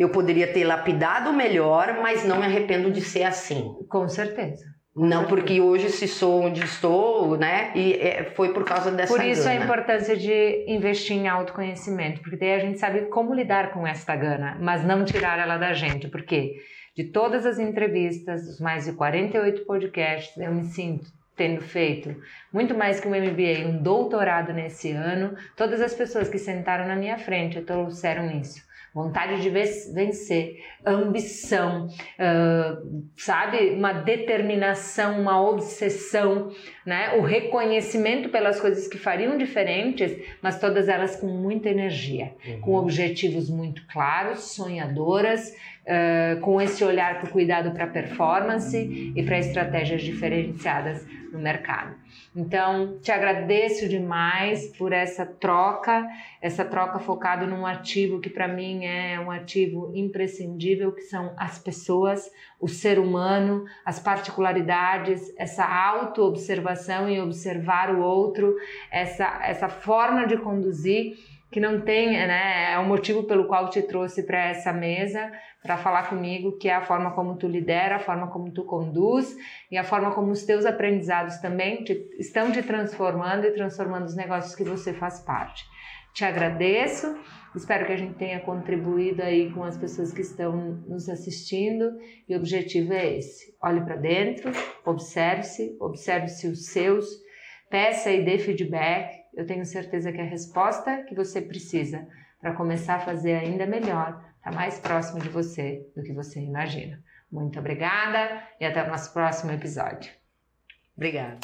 eu poderia ter lapidado melhor, mas não me arrependo de ser assim. Com certeza. Não, porque hoje se sou onde estou, né? E é, foi por causa dessa Por isso gana. a importância de investir em autoconhecimento, porque daí a gente sabe como lidar com essa gana, mas não tirar ela da gente, porque de todas as entrevistas, dos mais de 48 podcasts, eu me sinto tendo feito muito mais que um MBA, um doutorado nesse ano, todas as pessoas que sentaram na minha frente trouxeram isso. Vontade de vencer, ambição, uh, sabe? Uma determinação, uma obsessão, né? O reconhecimento pelas coisas que fariam diferentes, mas todas elas com muita energia, uhum. com objetivos muito claros, sonhadoras, uh, com esse olhar para o cuidado para a performance e para estratégias diferenciadas no mercado. Então, te agradeço demais por essa troca, essa troca focada num ativo que para mim é um ativo imprescindível, que são as pessoas, o ser humano, as particularidades, essa autoobservação e observar o outro, essa, essa forma de conduzir que não tem, né, é o motivo pelo qual te trouxe para essa mesa, para falar comigo, que é a forma como tu lidera, a forma como tu conduz e a forma como os teus aprendizados também te, estão te transformando e transformando os negócios que você faz parte. Te agradeço, espero que a gente tenha contribuído aí com as pessoas que estão nos assistindo e o objetivo é esse. Olhe para dentro, observe-se, observe-se os seus, peça e dê feedback, eu tenho certeza que a resposta que você precisa para começar a fazer ainda melhor está mais próximo de você do que você imagina. Muito obrigada e até o nosso próximo episódio. Obrigada.